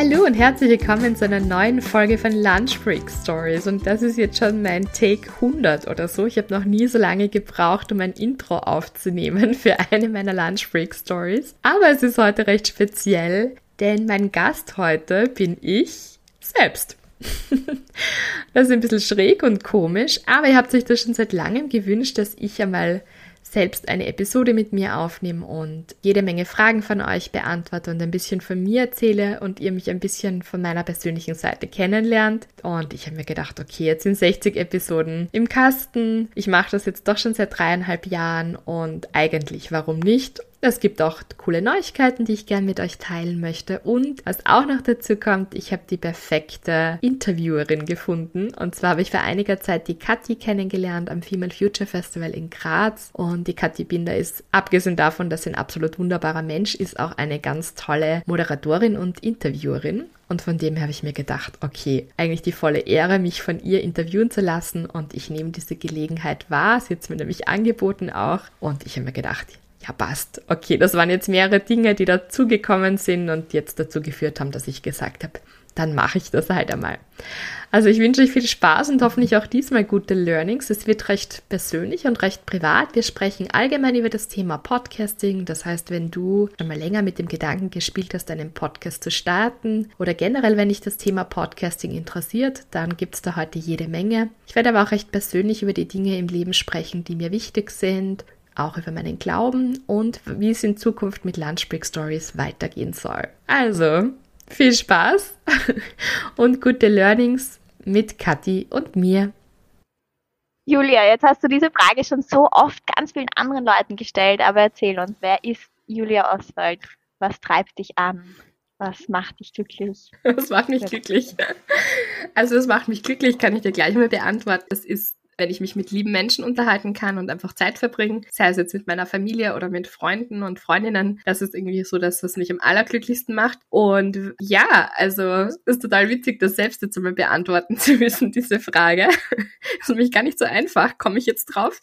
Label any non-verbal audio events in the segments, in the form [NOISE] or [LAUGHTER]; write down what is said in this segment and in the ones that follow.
Hallo und herzlich willkommen zu einer neuen Folge von Lunch Break Stories. Und das ist jetzt schon mein Take 100 oder so. Ich habe noch nie so lange gebraucht, um ein Intro aufzunehmen für eine meiner Lunch Break Stories. Aber es ist heute recht speziell, denn mein Gast heute bin ich selbst. [LAUGHS] das ist ein bisschen schräg und komisch, aber ihr habt euch das schon seit langem gewünscht, dass ich einmal selbst eine Episode mit mir aufnehme und jede Menge Fragen von euch beantworte und ein bisschen von mir erzähle und ihr mich ein bisschen von meiner persönlichen Seite kennenlernt. Und ich habe mir gedacht, okay, jetzt sind 60 Episoden im Kasten. Ich mache das jetzt doch schon seit dreieinhalb Jahren und eigentlich, warum nicht? Es gibt auch coole Neuigkeiten, die ich gerne mit euch teilen möchte. Und was auch noch dazu kommt, ich habe die perfekte Interviewerin gefunden. Und zwar habe ich vor einiger Zeit die Kathi kennengelernt am Female Future Festival in Graz. Und die Kathi Binder ist, abgesehen davon, dass sie ein absolut wunderbarer Mensch ist, auch eine ganz tolle Moderatorin und Interviewerin. Und von dem habe ich mir gedacht, okay, eigentlich die volle Ehre, mich von ihr interviewen zu lassen. Und ich nehme diese Gelegenheit wahr. Sie hat es mir nämlich angeboten auch. Und ich habe mir gedacht, ja, passt. Okay, das waren jetzt mehrere Dinge, die dazugekommen sind und jetzt dazu geführt haben, dass ich gesagt habe, dann mache ich das halt einmal. Also ich wünsche euch viel Spaß und hoffentlich auch diesmal gute Learnings. Es wird recht persönlich und recht privat. Wir sprechen allgemein über das Thema Podcasting. Das heißt, wenn du schon mal länger mit dem Gedanken gespielt hast, einen Podcast zu starten oder generell, wenn dich das Thema Podcasting interessiert, dann gibt es da heute jede Menge. Ich werde aber auch recht persönlich über die Dinge im Leben sprechen, die mir wichtig sind, auch über meinen Glauben und wie es in Zukunft mit Lunchbreak Stories weitergehen soll. Also, viel Spaß [LAUGHS] und gute Learnings mit Kathi und mir. Julia, jetzt hast du diese Frage schon so oft ganz vielen anderen Leuten gestellt, aber erzähl uns, wer ist Julia Oswald? Was treibt dich an? Was macht dich glücklich? [LAUGHS] Was macht mich glücklich? Also, was macht mich glücklich, kann ich dir gleich mal beantworten. Es ist wenn ich mich mit lieben Menschen unterhalten kann und einfach Zeit verbringen, sei es jetzt mit meiner Familie oder mit Freunden und Freundinnen, das ist irgendwie so das, was mich am allerglücklichsten macht. Und ja, also ist total witzig, das selbst jetzt einmal beantworten [LAUGHS] zu müssen, diese Frage. Das [LAUGHS] ist nämlich gar nicht so einfach, komme ich jetzt drauf,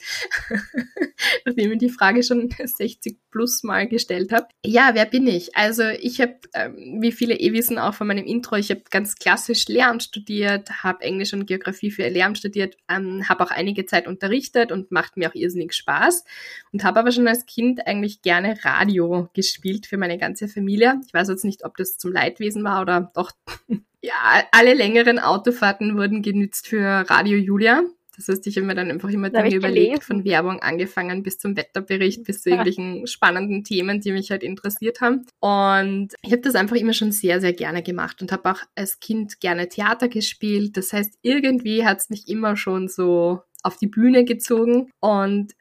[LAUGHS] nachdem ich die Frage schon 60 plus Mal gestellt habe. Ja, wer bin ich? Also ich habe, ähm, wie viele eh wissen, auch von meinem Intro, ich habe ganz klassisch Lehramt studiert, habe Englisch und Geografie für Lehramt studiert, ähm, habe auch einige Zeit unterrichtet und macht mir auch irrsinnig Spaß und habe aber schon als Kind eigentlich gerne Radio gespielt für meine ganze Familie. Ich weiß jetzt nicht, ob das zum Leidwesen war oder doch. [LAUGHS] ja, alle längeren Autofahrten wurden genützt für Radio Julia. Das heißt, ich habe mir dann einfach immer Dinge überlegt, von Werbung angefangen bis zum Wetterbericht, bis zu irgendwelchen spannenden Themen, die mich halt interessiert haben. Und ich habe das einfach immer schon sehr, sehr gerne gemacht und habe auch als Kind gerne Theater gespielt. Das heißt, irgendwie hat es mich immer schon so auf die Bühne gezogen. Und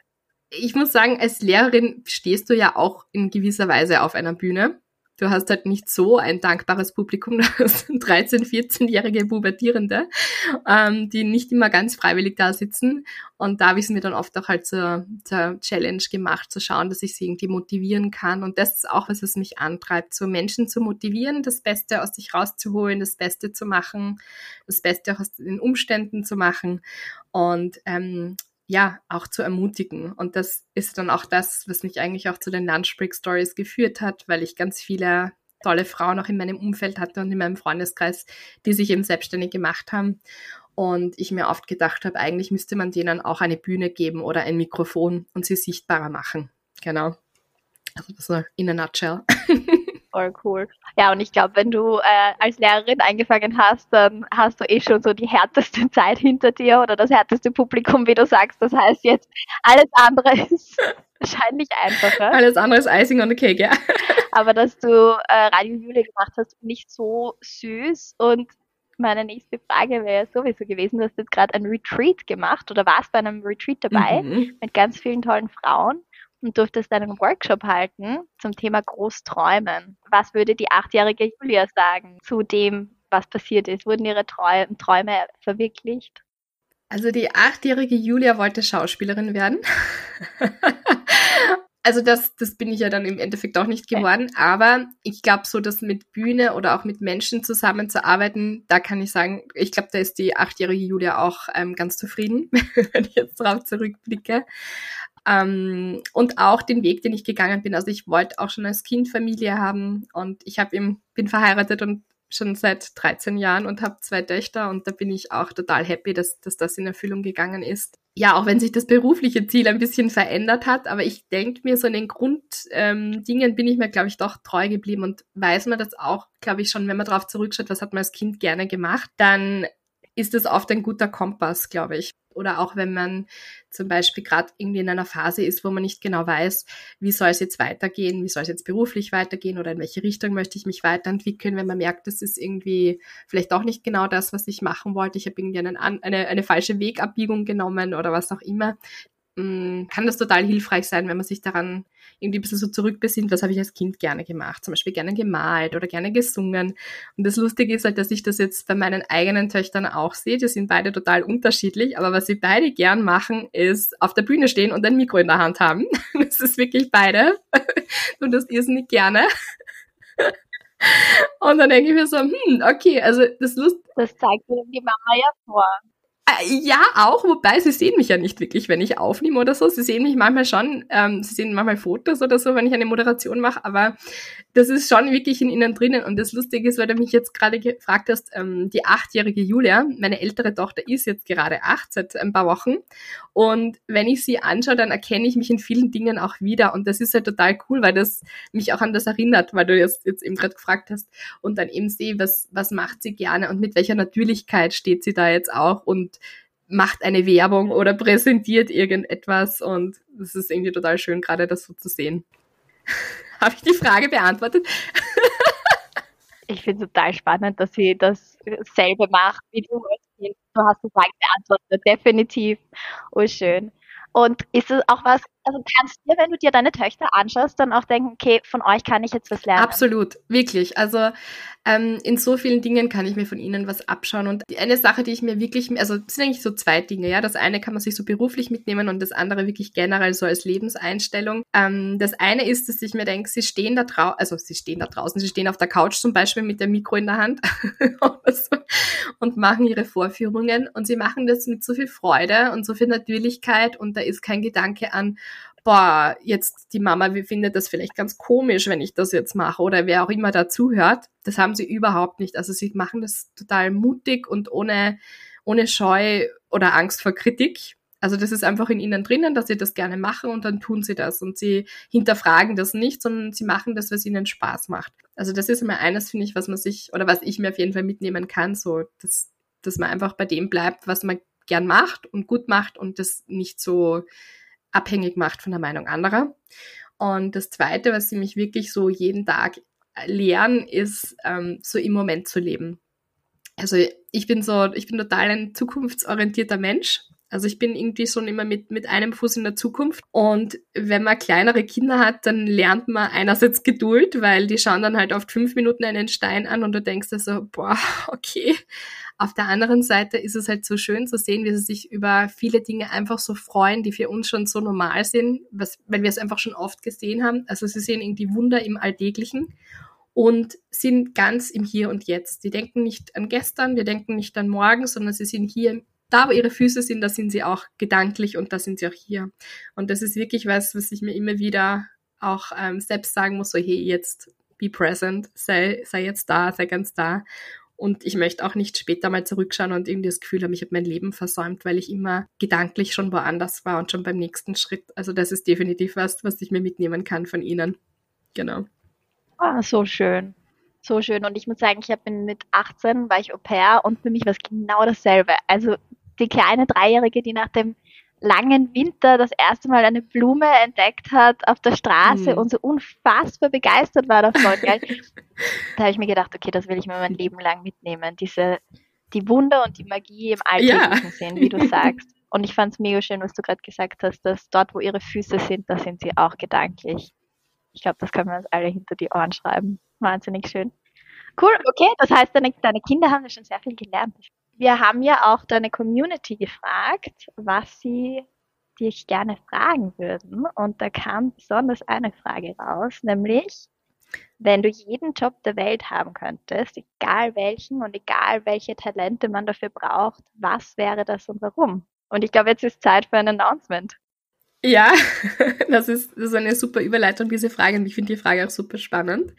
ich muss sagen, als Lehrerin stehst du ja auch in gewisser Weise auf einer Bühne du hast halt nicht so ein dankbares Publikum, das 13-, 14-jährige Pubertierende, ähm, die nicht immer ganz freiwillig da sitzen. Und da es mir dann oft auch halt zur, zur Challenge gemacht, zu schauen, dass ich sie irgendwie motivieren kann. Und das ist auch was, was mich antreibt, so Menschen zu motivieren, das Beste aus sich rauszuholen, das Beste zu machen, das Beste auch aus den Umständen zu machen. Und ähm, ja, auch zu ermutigen. Und das ist dann auch das, was mich eigentlich auch zu den Lunchbreak Stories geführt hat, weil ich ganz viele tolle Frauen auch in meinem Umfeld hatte und in meinem Freundeskreis, die sich eben selbstständig gemacht haben. Und ich mir oft gedacht habe, eigentlich müsste man denen auch eine Bühne geben oder ein Mikrofon und sie sichtbarer machen. Genau. Also das ist in a nutshell. [LAUGHS] Voll cool. Ja, und ich glaube, wenn du äh, als Lehrerin angefangen hast, dann hast du eh schon so die härteste [LAUGHS] Zeit hinter dir oder das härteste Publikum, wie du sagst. Das heißt jetzt, alles andere [LAUGHS] ist wahrscheinlich einfacher. Alles andere ist Icing on the Cake, ja. [LAUGHS] Aber dass du äh, Radio Julia gemacht hast, nicht so süß. Und meine nächste Frage wäre sowieso gewesen, du hast jetzt gerade ein Retreat gemacht oder warst bei einem Retreat dabei mhm. mit ganz vielen tollen Frauen und durftest einen Workshop halten zum Thema Großträumen. Was würde die achtjährige Julia sagen zu dem, was passiert ist? Wurden ihre Träume verwirklicht? Also die achtjährige Julia wollte Schauspielerin werden. [LAUGHS] also das, das bin ich ja dann im Endeffekt auch nicht geworden. Aber ich glaube, so das mit Bühne oder auch mit Menschen zusammenzuarbeiten, da kann ich sagen, ich glaube, da ist die achtjährige Julia auch ähm, ganz zufrieden, [LAUGHS] wenn ich jetzt darauf zurückblicke. Ähm, und auch den Weg, den ich gegangen bin. Also ich wollte auch schon als Kind Familie haben und ich habe eben bin verheiratet und schon seit 13 Jahren und habe zwei Töchter und da bin ich auch total happy, dass, dass das in Erfüllung gegangen ist. Ja, auch wenn sich das berufliche Ziel ein bisschen verändert hat, aber ich denke mir, so in den Grunddingen ähm, bin ich mir, glaube ich, doch treu geblieben und weiß man das auch, glaube ich, schon, wenn man darauf zurückschaut, was hat man als Kind gerne gemacht, dann ist das oft ein guter Kompass, glaube ich. Oder auch wenn man zum Beispiel gerade irgendwie in einer Phase ist, wo man nicht genau weiß, wie soll es jetzt weitergehen, wie soll es jetzt beruflich weitergehen oder in welche Richtung möchte ich mich weiterentwickeln, wenn man merkt, das ist irgendwie vielleicht auch nicht genau das, was ich machen wollte. Ich habe irgendwie einen, eine, eine falsche Wegabbiegung genommen oder was auch immer. Mm, kann das total hilfreich sein, wenn man sich daran irgendwie ein bisschen so zurückbesinnt, was habe ich als Kind gerne gemacht, zum Beispiel gerne gemalt oder gerne gesungen. Und das Lustige ist halt, dass ich das jetzt bei meinen eigenen Töchtern auch sehe. Die sind beide total unterschiedlich, aber was sie beide gern machen, ist auf der Bühne stehen und ein Mikro in der Hand haben. [LAUGHS] Das ist wirklich beide. [LAUGHS] Und das irrsinnig gerne. [LAUGHS] Und dann denke ich mir so, hm, okay, also das Lust. Das zeigt mir die Mama ja vor. Ja, auch, wobei sie sehen mich ja nicht wirklich, wenn ich aufnehme oder so. Sie sehen mich manchmal schon, ähm, sie sehen manchmal Fotos oder so, wenn ich eine Moderation mache, aber das ist schon wirklich in ihnen drinnen. Und das Lustige ist, weil du mich jetzt gerade gefragt hast, ähm, die achtjährige Julia, meine ältere Tochter ist jetzt gerade acht, seit ein paar Wochen. Und wenn ich sie anschaue, dann erkenne ich mich in vielen Dingen auch wieder. Und das ist halt total cool, weil das mich auch an das erinnert, weil du jetzt, jetzt eben gerade gefragt hast und dann eben sehe, was, was macht sie gerne und mit welcher Natürlichkeit steht sie da jetzt auch und macht eine Werbung oder präsentiert irgendetwas und es ist irgendwie total schön, gerade das so zu sehen. [LAUGHS] Habe ich die Frage beantwortet? [LAUGHS] ich finde es total spannend, dass sie dasselbe macht wie du. Du hast die Frage beantwortet, definitiv. Oh, schön. Und ist es auch was, also kannst du, wenn du dir deine Töchter anschaust, dann auch denken, okay, von euch kann ich jetzt was lernen? Absolut, wirklich. Also ähm, in so vielen Dingen kann ich mir von ihnen was abschauen. Und eine Sache, die ich mir wirklich, also es sind eigentlich so zwei Dinge, ja. Das eine kann man sich so beruflich mitnehmen und das andere wirklich generell so als Lebenseinstellung. Ähm, das eine ist, dass ich mir denke, sie stehen da draußen, also sie stehen da draußen, sie stehen auf der Couch zum Beispiel mit dem Mikro in der Hand [LAUGHS] und machen ihre Vorführungen und sie machen das mit so viel Freude und so viel Natürlichkeit und da ist kein Gedanke an, boah, jetzt die Mama findet das vielleicht ganz komisch, wenn ich das jetzt mache oder wer auch immer dazuhört. Das haben sie überhaupt nicht. Also sie machen das total mutig und ohne, ohne Scheu oder Angst vor Kritik. Also das ist einfach in ihnen drinnen, dass sie das gerne machen und dann tun sie das und sie hinterfragen das nicht, sondern sie machen das, was ihnen Spaß macht. Also das ist immer eines, finde ich, was man sich oder was ich mir auf jeden Fall mitnehmen kann, so dass, dass man einfach bei dem bleibt, was man gern macht und gut macht und das nicht so abhängig macht von der Meinung anderer. Und das Zweite, was sie mich wirklich so jeden Tag lehren, ist ähm, so im Moment zu leben. Also ich bin so, ich bin total ein zukunftsorientierter Mensch. Also ich bin irgendwie schon immer mit, mit einem Fuß in der Zukunft. Und wenn man kleinere Kinder hat, dann lernt man einerseits Geduld, weil die schauen dann halt oft fünf Minuten einen Stein an und du denkst dir so, boah, [LAUGHS] okay, auf der anderen Seite ist es halt so schön zu sehen, wie sie sich über viele Dinge einfach so freuen, die für uns schon so normal sind, was, weil wir es einfach schon oft gesehen haben. Also sie sehen irgendwie Wunder im Alltäglichen und sind ganz im Hier und Jetzt. Die denken nicht an gestern, wir denken nicht an morgen, sondern sie sind hier, da wo ihre Füße sind, da sind sie auch gedanklich und da sind sie auch hier. Und das ist wirklich was, was ich mir immer wieder auch ähm, selbst sagen muss, so hey, jetzt be present, sei, sei jetzt da, sei ganz da. Und ich möchte auch nicht später mal zurückschauen und irgendwie das Gefühl haben, ich habe mein Leben versäumt, weil ich immer gedanklich schon woanders war und schon beim nächsten Schritt. Also das ist definitiv was, was ich mir mitnehmen kann von Ihnen. Genau. Ah, so schön. So schön. Und ich muss sagen, ich habe mit 18 war ich Au pair und für mich war es genau dasselbe. Also die kleine Dreijährige, die nach dem langen Winter das erste Mal eine Blume entdeckt hat auf der Straße mhm. und so unfassbar begeistert war davon. Da habe ich mir gedacht, okay, das will ich mir mein Leben lang mitnehmen. Diese, die Wunder und die Magie im Alltäglichen ja. sehen, wie du [LAUGHS] sagst. Und ich fand es mega schön, was du gerade gesagt hast, dass dort, wo ihre Füße sind, da sind sie auch gedanklich. Ich glaube, das können wir uns alle hinter die Ohren schreiben. Wahnsinnig schön. Cool, okay, das heißt, deine, deine Kinder haben ja schon sehr viel gelernt. Wir haben ja auch deine Community gefragt, was sie dich gerne fragen würden. Und da kam besonders eine Frage raus, nämlich, wenn du jeden Job der Welt haben könntest, egal welchen und egal welche Talente man dafür braucht, was wäre das und warum? Und ich glaube, jetzt ist Zeit für ein Announcement. Ja, [LAUGHS] das ist, das ist eine super Überleitung, diese Frage. Und ich finde die Frage auch super spannend.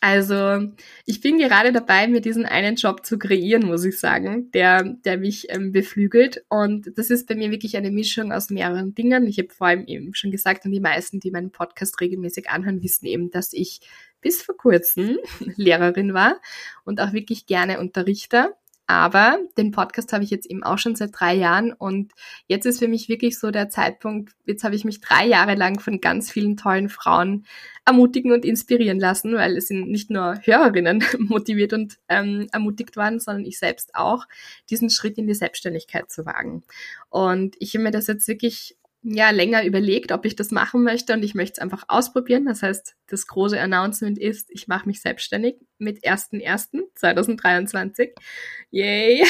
Also ich bin gerade dabei, mir diesen einen Job zu kreieren, muss ich sagen, der, der mich ähm, beflügelt. Und das ist bei mir wirklich eine Mischung aus mehreren Dingen. Ich habe vor allem eben schon gesagt, und die meisten, die meinen Podcast regelmäßig anhören, wissen eben, dass ich bis vor kurzem [LAUGHS] Lehrerin war und auch wirklich gerne unterrichte. Aber den Podcast habe ich jetzt eben auch schon seit drei Jahren und jetzt ist für mich wirklich so der Zeitpunkt, jetzt habe ich mich drei Jahre lang von ganz vielen tollen Frauen ermutigen und inspirieren lassen, weil es sind nicht nur Hörerinnen [LAUGHS] motiviert und ähm, ermutigt worden, sondern ich selbst auch, diesen Schritt in die Selbstständigkeit zu wagen. Und ich habe mir das jetzt wirklich ja länger überlegt, ob ich das machen möchte und ich möchte es einfach ausprobieren. Das heißt, das große Announcement ist, ich mache mich selbstständig mit 1.1.2023. Yay!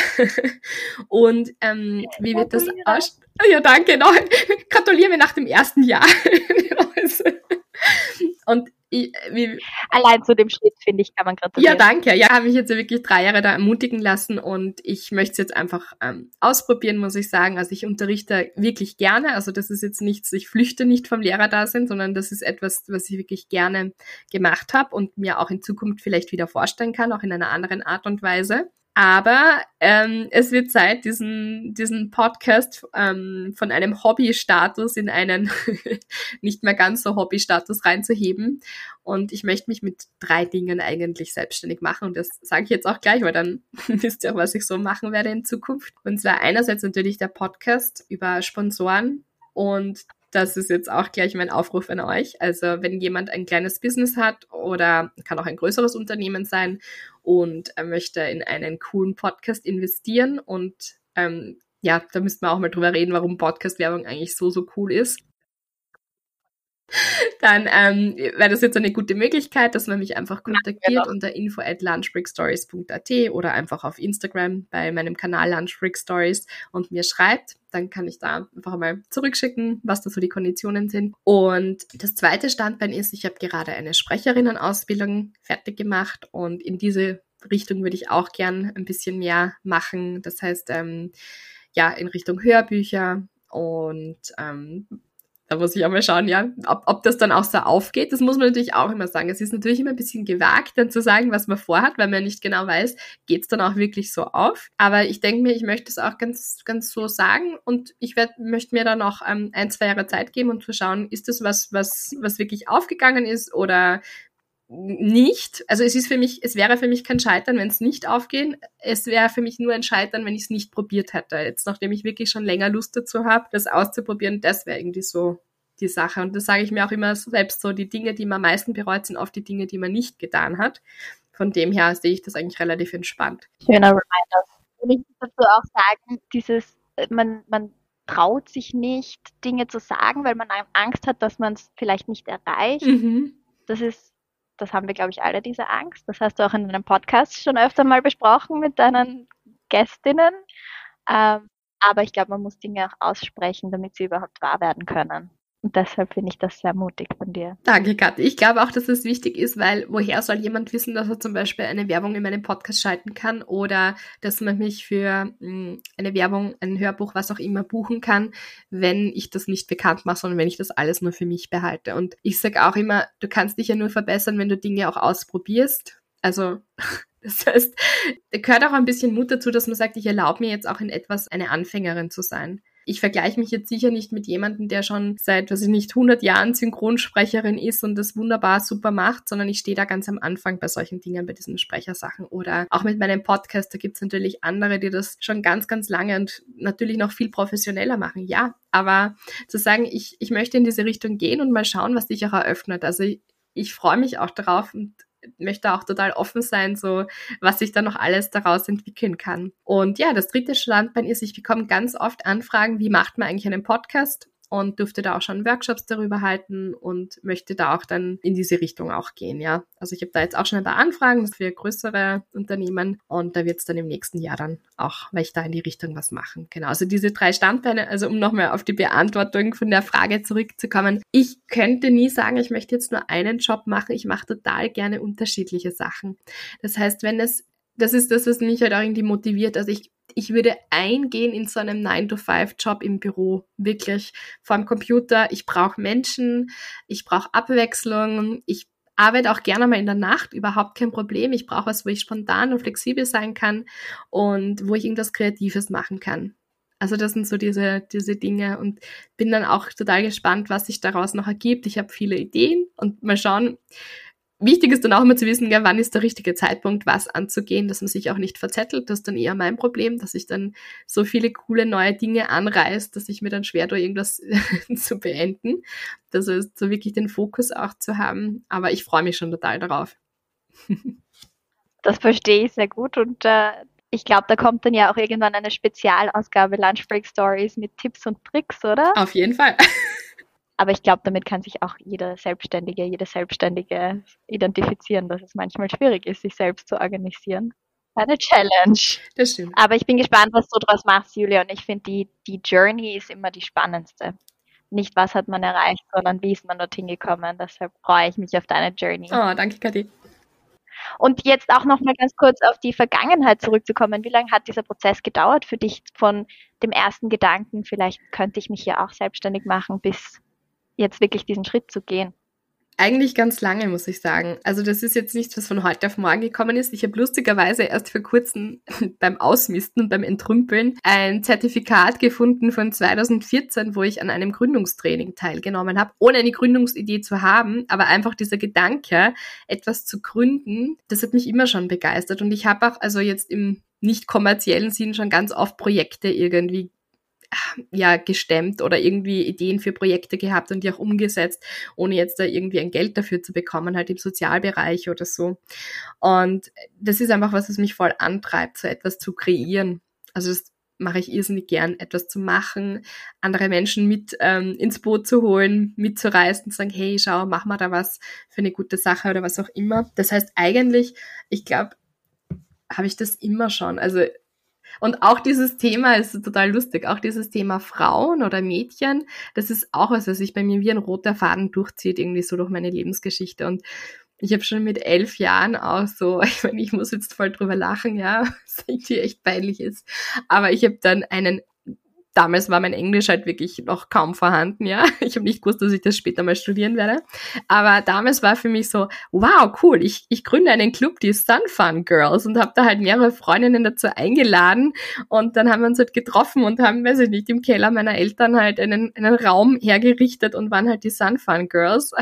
[LAUGHS] und ähm, wie wird das aus? Ja, danke. Noch. Gratuliere mir nach dem ersten Jahr. [LAUGHS] und wie, Allein zu dem Schritt, finde ich, kann man gratulieren. Ja, danke. Ja, habe mich jetzt wirklich drei Jahre da ermutigen lassen und ich möchte es jetzt einfach ähm, ausprobieren, muss ich sagen. Also ich unterrichte wirklich gerne. Also das ist jetzt nichts, ich flüchte nicht vom Lehrer da sind, sondern das ist etwas, was ich wirklich gerne gemacht habe und mir auch in Zukunft vielleicht wieder vorstellen kann, auch in einer anderen Art und Weise. Aber ähm, es wird Zeit, diesen, diesen Podcast ähm, von einem Hobby-Status in einen [LAUGHS] nicht mehr ganz so Hobby-Status reinzuheben. Und ich möchte mich mit drei Dingen eigentlich selbstständig machen. Und das sage ich jetzt auch gleich, weil dann [LAUGHS] wisst ihr auch, was ich so machen werde in Zukunft. Und zwar einerseits natürlich der Podcast über Sponsoren und das ist jetzt auch gleich mein Aufruf an euch. Also wenn jemand ein kleines Business hat oder kann auch ein größeres Unternehmen sein und möchte in einen coolen Podcast investieren und ähm, ja, da müssten wir auch mal drüber reden, warum Podcast-Werbung eigentlich so, so cool ist [LAUGHS] dann ähm, wäre das jetzt eine gute Möglichkeit, dass man mich einfach kontaktiert ja, genau. unter info at lunchbreakstories.at oder einfach auf Instagram bei meinem Kanal Lunchbreakstories und mir schreibt. Dann kann ich da einfach mal zurückschicken, was da so die Konditionen sind. Und das zweite Standbein ist, ich habe gerade eine Sprecherinnenausbildung fertig gemacht und in diese Richtung würde ich auch gern ein bisschen mehr machen. Das heißt, ähm, ja, in Richtung Hörbücher und ähm, da muss ich auch mal schauen, ja, ob, ob das dann auch so aufgeht. Das muss man natürlich auch immer sagen. Es ist natürlich immer ein bisschen gewagt, dann zu sagen, was man vorhat, weil man nicht genau weiß, geht es dann auch wirklich so auf. Aber ich denke mir, ich möchte es auch ganz, ganz so sagen und ich werd, möchte mir dann auch ähm, ein, zwei Jahre Zeit geben und zu schauen, ist das was, was, was wirklich aufgegangen ist oder nicht. Also es ist für mich, es wäre für mich kein Scheitern, wenn es nicht aufgehen. Es wäre für mich nur ein Scheitern, wenn ich es nicht probiert hätte. Jetzt, nachdem ich wirklich schon länger Lust dazu habe, das auszuprobieren, das wäre irgendwie so die Sache. Und das sage ich mir auch immer selbst so, die Dinge, die man am meisten bereut, sind oft die Dinge, die man nicht getan hat. Von dem her sehe ich das eigentlich relativ entspannt. Schöner Reminder. Und ich muss dazu auch sagen, dieses, man, man traut sich nicht, Dinge zu sagen, weil man Angst hat, dass man es vielleicht nicht erreicht. Mhm. Das ist das haben wir, glaube ich, alle diese Angst. Das hast du auch in einem Podcast schon öfter mal besprochen mit deinen Gästinnen. Ähm, aber ich glaube, man muss Dinge auch aussprechen, damit sie überhaupt wahr werden können. Und deshalb finde ich das sehr mutig von dir. Danke, Kathi. Ich glaube auch, dass es wichtig ist, weil woher soll jemand wissen, dass er zum Beispiel eine Werbung in meinem Podcast schalten kann oder dass man mich für hm, eine Werbung, ein Hörbuch, was auch immer buchen kann, wenn ich das nicht bekannt mache, sondern wenn ich das alles nur für mich behalte. Und ich sage auch immer, du kannst dich ja nur verbessern, wenn du Dinge auch ausprobierst. Also [LAUGHS] das heißt, da gehört auch ein bisschen Mut dazu, dass man sagt, ich erlaube mir jetzt auch in etwas eine Anfängerin zu sein. Ich vergleiche mich jetzt sicher nicht mit jemandem, der schon seit, weiß ich nicht, 100 Jahren Synchronsprecherin ist und das wunderbar super macht, sondern ich stehe da ganz am Anfang bei solchen Dingen, bei diesen Sprechersachen. Oder auch mit meinem Podcast, da gibt es natürlich andere, die das schon ganz, ganz lange und natürlich noch viel professioneller machen. Ja, aber zu sagen, ich, ich möchte in diese Richtung gehen und mal schauen, was sich auch eröffnet. Also ich, ich freue mich auch darauf und möchte auch total offen sein, so was sich da noch alles daraus entwickeln kann. Und ja, das dritte Standbein ist, ich bekomme ganz oft Anfragen, wie macht man eigentlich einen Podcast? Und durfte da auch schon Workshops darüber halten und möchte da auch dann in diese Richtung auch gehen, ja. Also ich habe da jetzt auch schon ein paar Anfragen für größere Unternehmen und da wird es dann im nächsten Jahr dann auch, weil ich da in die Richtung was machen. Genau, also diese drei Standbeine, also um nochmal auf die Beantwortung von der Frage zurückzukommen. Ich könnte nie sagen, ich möchte jetzt nur einen Job machen. Ich mache total gerne unterschiedliche Sachen. Das heißt, wenn es das ist das, was mich halt auch irgendwie motiviert. Also ich ich würde eingehen in so einem 9-to-5-Job im Büro. Wirklich vor Computer. Ich brauche Menschen, ich brauche Abwechslung, ich arbeite auch gerne mal in der Nacht, überhaupt kein Problem. Ich brauche was, wo ich spontan und flexibel sein kann und wo ich irgendwas Kreatives machen kann. Also das sind so diese, diese Dinge und bin dann auch total gespannt, was sich daraus noch ergibt. Ich habe viele Ideen und mal schauen, Wichtig ist dann auch immer zu wissen, ja, wann ist der richtige Zeitpunkt, was anzugehen, dass man sich auch nicht verzettelt. Das ist dann eher mein Problem, dass ich dann so viele coole neue Dinge anreiß, dass ich mir dann schwer tue, irgendwas [LAUGHS] zu beenden. Das ist so wirklich den Fokus auch zu haben. Aber ich freue mich schon total darauf. das verstehe ich sehr gut und äh, ich glaube, da kommt dann ja auch irgendwann eine Spezialausgabe Lunch Break Stories mit Tipps und Tricks, oder? Auf jeden Fall. [LAUGHS] Aber ich glaube, damit kann sich auch jeder Selbstständige, jede Selbstständige identifizieren, dass es manchmal schwierig ist, sich selbst zu organisieren. Eine Challenge. Das stimmt. Aber ich bin gespannt, was du daraus machst, Julia. Und ich finde, die, die Journey ist immer die spannendste. Nicht, was hat man erreicht, sondern wie ist man dorthin gekommen. Deshalb freue ich mich auf deine Journey. Oh, danke, Kathi. Und jetzt auch noch mal ganz kurz auf die Vergangenheit zurückzukommen. Wie lange hat dieser Prozess gedauert für dich von dem ersten Gedanken, vielleicht könnte ich mich hier auch selbstständig machen, bis jetzt wirklich diesen Schritt zu gehen? Eigentlich ganz lange, muss ich sagen. Also das ist jetzt nichts, was von heute auf morgen gekommen ist. Ich habe lustigerweise erst vor kurzem [LAUGHS] beim Ausmisten und beim Entrümpeln ein Zertifikat gefunden von 2014, wo ich an einem Gründungstraining teilgenommen habe, ohne eine Gründungsidee zu haben, aber einfach dieser Gedanke, etwas zu gründen, das hat mich immer schon begeistert. Und ich habe auch also jetzt im nicht kommerziellen Sinn schon ganz oft Projekte irgendwie ja gestemmt oder irgendwie Ideen für Projekte gehabt und die auch umgesetzt, ohne jetzt da irgendwie ein Geld dafür zu bekommen, halt im Sozialbereich oder so. Und das ist einfach was, was mich voll antreibt, so etwas zu kreieren. Also das mache ich irrsinnig gern, etwas zu machen, andere Menschen mit ähm, ins Boot zu holen, mitzureißen, zu sagen, hey, schau, mach mal da was für eine gute Sache oder was auch immer. Das heißt eigentlich, ich glaube, habe ich das immer schon. Also und auch dieses Thema ist total lustig. Auch dieses Thema Frauen oder Mädchen, das ist auch was, was sich bei mir wie ein roter Faden durchzieht, irgendwie so durch meine Lebensgeschichte. Und ich habe schon mit elf Jahren auch so, [LAUGHS] ich meine, ich muss jetzt voll drüber lachen, ja, [LAUGHS] was irgendwie echt peinlich ist. Aber ich habe dann einen damals war mein Englisch halt wirklich noch kaum vorhanden, ja. [LAUGHS] Ich habe nicht gewusst, dass ich das später mal studieren werde. Aber damals war für mich so, wow, cool, ich, ich gründe einen Club, die Sun Fun Girls und habe da halt mehrere Freundinnen dazu eingeladen und dann haben wir uns halt getroffen und haben, weiß ich nicht, im Keller meiner Eltern halt einen, einen Raum hergerichtet und waren halt die Sun Fun Girls.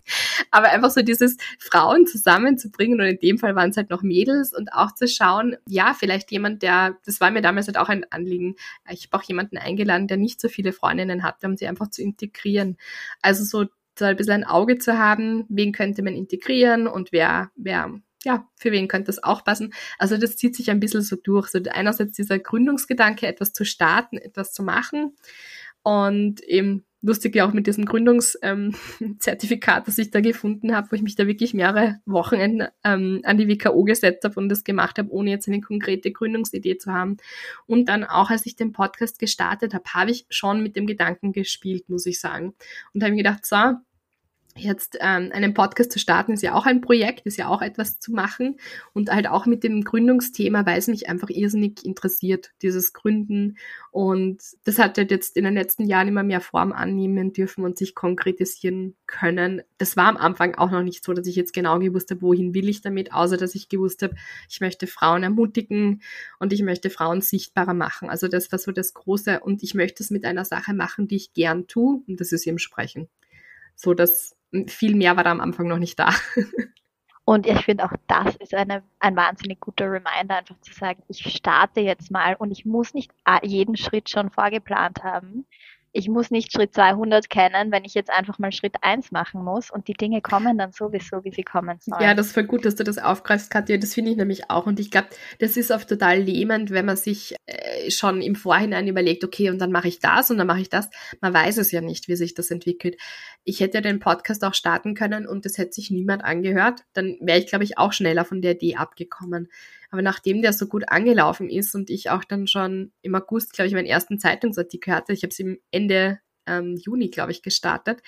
[LAUGHS] Aber einfach so dieses Frauen zusammenzubringen und in dem Fall waren es halt noch Mädels und auch zu schauen, ja, vielleicht jemand, der, das war mir damals halt auch ein Anliegen, ich brauche jemanden eingeladen, der nicht so viele Freundinnen hat, um sie einfach zu integrieren. Also so, ein bisschen ein Auge zu haben, wen könnte man integrieren und wer, wer ja, für wen könnte das auch passen? Also das zieht sich ein bisschen so durch. So einerseits dieser Gründungsgedanke, etwas zu starten, etwas zu machen und eben lustig ja auch mit diesem Gründungszertifikat, ähm, [LAUGHS] das ich da gefunden habe, wo ich mich da wirklich mehrere Wochen ähm, an die WKO gesetzt habe und das gemacht habe, ohne jetzt eine konkrete Gründungsidee zu haben. Und dann auch, als ich den Podcast gestartet habe, habe ich schon mit dem Gedanken gespielt, muss ich sagen. Und habe mir gedacht, so, Jetzt ähm, einen Podcast zu starten ist ja auch ein Projekt, ist ja auch etwas zu machen und halt auch mit dem Gründungsthema, weil es mich einfach irrsinnig interessiert, dieses Gründen und das hat halt jetzt in den letzten Jahren immer mehr Form annehmen dürfen und sich konkretisieren können. Das war am Anfang auch noch nicht so, dass ich jetzt genau gewusst habe, wohin will ich damit, außer dass ich gewusst habe, ich möchte Frauen ermutigen und ich möchte Frauen sichtbarer machen. Also das war so das Große und ich möchte es mit einer Sache machen, die ich gern tue und das ist eben Sprechen. So dass viel mehr war da am Anfang noch nicht da. Und ich finde auch das ist eine, ein wahnsinnig guter Reminder, einfach zu sagen, ich starte jetzt mal und ich muss nicht jeden Schritt schon vorgeplant haben ich muss nicht Schritt 200 kennen, wenn ich jetzt einfach mal Schritt 1 machen muss und die Dinge kommen dann sowieso, wie sie kommen sollen. Ja, das ist voll gut, dass du das aufgreifst, Katja. Das finde ich nämlich auch. Und ich glaube, das ist oft total lähmend, wenn man sich äh, schon im Vorhinein überlegt, okay, und dann mache ich das und dann mache ich das. Man weiß es ja nicht, wie sich das entwickelt. Ich hätte ja den Podcast auch starten können und das hätte sich niemand angehört. Dann wäre ich, glaube ich, auch schneller von der Idee abgekommen. Aber nachdem der so gut angelaufen ist und ich auch dann schon im August, glaube ich, meinen ersten Zeitungsartikel hatte, ich habe es im Ende ähm, Juni, glaube ich, gestartet,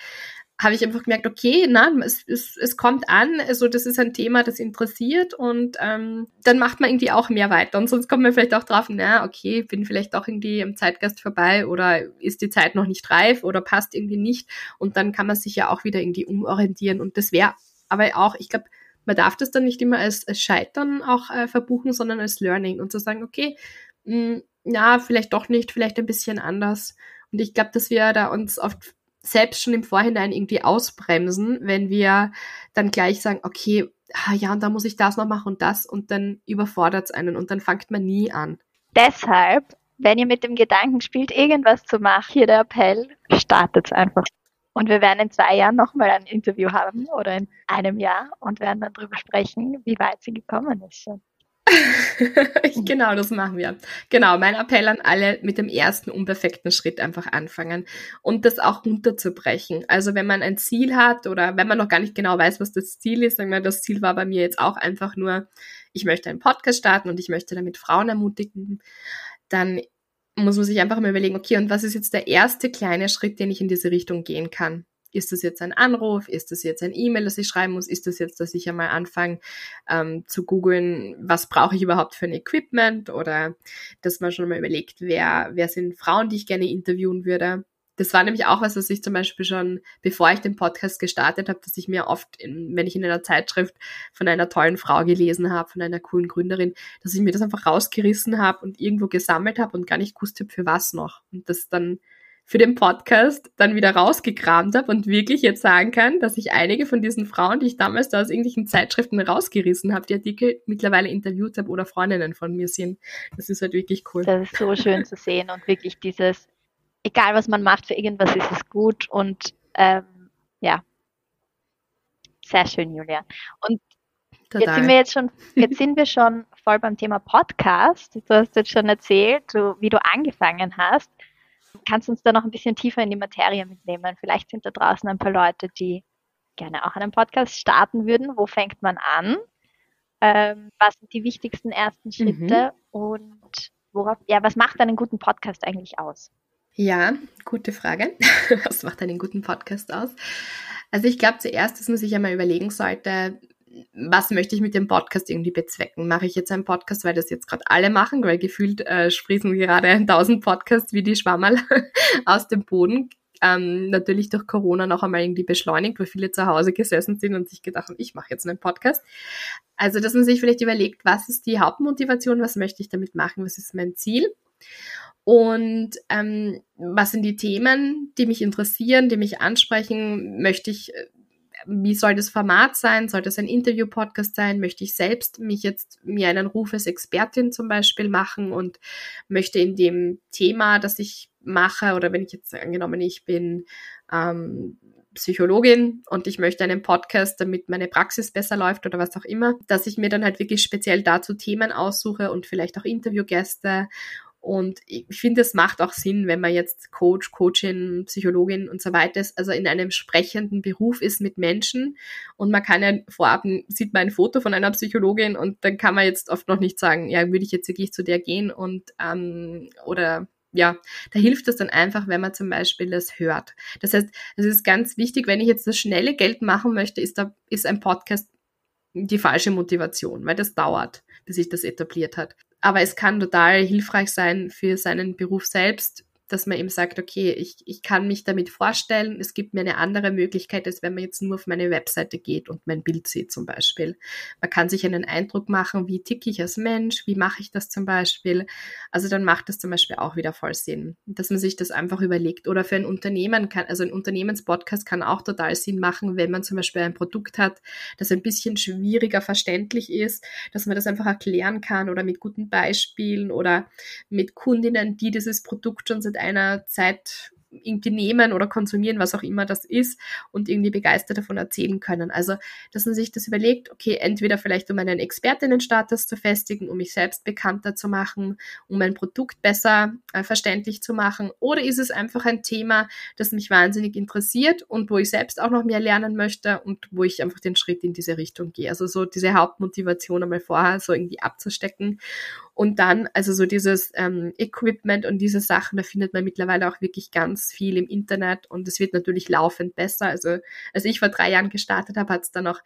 habe ich einfach gemerkt, okay, nein, es, es, es kommt an, also das ist ein Thema, das interessiert und ähm, dann macht man irgendwie auch mehr weiter. Und sonst kommt man vielleicht auch drauf, na, okay, bin vielleicht auch irgendwie im Zeitgast vorbei oder ist die Zeit noch nicht reif oder passt irgendwie nicht. Und dann kann man sich ja auch wieder irgendwie umorientieren. Und das wäre aber auch, ich glaube, man darf das dann nicht immer als, als Scheitern auch äh, verbuchen, sondern als Learning und zu sagen, okay, mh, hm, ja, vielleicht doch nicht, vielleicht ein bisschen anders. Und ich glaube, dass wir da uns oft selbst schon im Vorhinein irgendwie ausbremsen, wenn wir dann gleich sagen, okay, ah, ja, und da muss ich das noch machen und das und dann überfordert es einen und dann fängt man nie an. Deshalb, wenn ihr mit dem Gedanken spielt, irgendwas zu machen, hier der Appell, startet einfach. Und wir werden in zwei Jahren nochmal ein Interview haben oder in einem Jahr und werden dann darüber sprechen, wie weit sie gekommen ist [LAUGHS] genau, das machen wir. Genau, mein Appell an alle, mit dem ersten unperfekten Schritt einfach anfangen und das auch runterzubrechen. Also wenn man ein Ziel hat oder wenn man noch gar nicht genau weiß, was das Ziel ist, sagen wir, das Ziel war bei mir jetzt auch einfach nur, ich möchte einen Podcast starten und ich möchte damit Frauen ermutigen, dann muss man sich einfach mal überlegen, okay, und was ist jetzt der erste kleine Schritt, den ich in diese Richtung gehen kann? Ist das jetzt ein Anruf? Ist das jetzt ein E-Mail, das ich schreiben muss? Ist das jetzt, dass ich einmal anfange ähm, zu googeln, was brauche ich überhaupt für ein Equipment? Oder dass man schon mal überlegt, wer, wer sind Frauen, die ich gerne interviewen würde? Das war nämlich auch was, was ich zum Beispiel schon, bevor ich den Podcast gestartet habe, dass ich mir oft, in, wenn ich in einer Zeitschrift von einer tollen Frau gelesen habe, von einer coolen Gründerin, dass ich mir das einfach rausgerissen habe und irgendwo gesammelt habe und gar nicht gewusst habe, für was noch. Und das dann für den Podcast dann wieder rausgekramt habe und wirklich jetzt sagen kann, dass ich einige von diesen Frauen, die ich damals da aus irgendwelchen Zeitschriften rausgerissen habe, die Artikel mittlerweile interviewt habe oder Freundinnen von mir sind. Das ist halt wirklich cool. Das ist so schön zu sehen und wirklich dieses egal was man macht, für irgendwas ist es gut und ähm, ja, sehr schön, Julia. Und Total. jetzt sind wir jetzt schon, jetzt sind wir schon voll beim Thema Podcast. Du hast jetzt schon erzählt, du, wie du angefangen hast. Kannst du uns da noch ein bisschen tiefer in die Materie mitnehmen? Vielleicht sind da draußen ein paar Leute, die gerne auch einen Podcast starten würden. Wo fängt man an? Ähm, was sind die wichtigsten ersten mhm. Schritte? Mhm. Und worauf, ja, was macht einen guten Podcast eigentlich aus? Ja, gute Frage. [LAUGHS] Was macht einen guten Podcast aus? Also ich glaube zuerst, dass man sich einmal überlegen sollte, was möchte ich mit dem Podcast irgendwie bezwecken? Mache ich jetzt einen Podcast, weil das jetzt gerade alle machen, weil gefühlt äh, sprießen gerade [LAUGHS] tausend Podcasts wie die Schwammerl [LAUGHS] aus dem Boden. Ähm, natürlich durch Corona noch einmal irgendwie beschleunigt, weil viele zu Hause gesessen sind und sich gedacht haben, ich mache jetzt einen Podcast. Also, dass man sich vielleicht überlegt, was ist die Hauptmotivation, was möchte ich damit machen, was ist mein Ziel? Und ähm, was sind die Themen, die mich interessieren, die mich ansprechen? Möchte ich, äh, wie soll das Format sein? Soll das ein Interview-Podcast sein? Möchte ich selbst mich jetzt mir einen Ruf als Expertin zum Beispiel machen und möchte in dem Thema, das ich mache, oder wenn ich jetzt angenommen, ich bin ähm, Psychologin und ich möchte einen Podcast, damit meine Praxis besser läuft oder was auch immer, dass ich mir dann halt wirklich speziell dazu Themen aussuche und vielleicht auch Interviewgäste und ich finde, es macht auch Sinn, wenn man jetzt Coach, Coachin, Psychologin und so weiter ist, also in einem sprechenden Beruf ist mit Menschen und man kann ja vorab, sieht man ein Foto von einer Psychologin und dann kann man jetzt oft noch nicht sagen, ja, würde ich jetzt wirklich zu der gehen und ähm, oder ja, da hilft es dann einfach, wenn man zum Beispiel das hört. Das heißt, es ist ganz wichtig, wenn ich jetzt das schnelle Geld machen möchte, ist da, ist ein Podcast die falsche Motivation, weil das dauert, bis sich das etabliert hat. Aber es kann total hilfreich sein für seinen Beruf selbst, dass man eben sagt, okay, ich, ich kann mich damit vorstellen, es gibt mir eine andere Möglichkeit, als wenn man jetzt nur auf meine Webseite geht und mein Bild sieht zum Beispiel. Man kann sich einen Eindruck machen, wie ticke ich als Mensch, wie mache ich das zum Beispiel. Also dann macht das zum Beispiel auch wieder voll Sinn, dass man sich das einfach überlegt. Oder für ein Unternehmen kann, also ein Unternehmenspodcast kann auch total Sinn machen, wenn man zum Beispiel ein Produkt hat, das ein bisschen schwieriger verständlich ist, dass man das einfach erklären kann oder mit guten Beispielen oder mit Kundinnen, die dieses Produkt schon seit seit einer Zeit irgendwie nehmen oder konsumieren, was auch immer das ist, und irgendwie begeistert davon erzählen können. Also, dass man sich das überlegt, okay, entweder vielleicht um einen Expertinnenstatus zu festigen, um mich selbst bekannter zu machen, um mein Produkt besser äh, verständlich zu machen, oder ist es einfach ein Thema, das mich wahnsinnig interessiert und wo ich selbst auch noch mehr lernen möchte und wo ich einfach den Schritt in diese Richtung gehe. Also so diese Hauptmotivation einmal vorher so irgendwie abzustecken und dann, also so dieses ähm, Equipment und diese Sachen, da findet man mittlerweile auch wirklich ganz viel im Internet und es wird natürlich laufend besser. Also als ich vor drei Jahren gestartet habe, hat es dann auch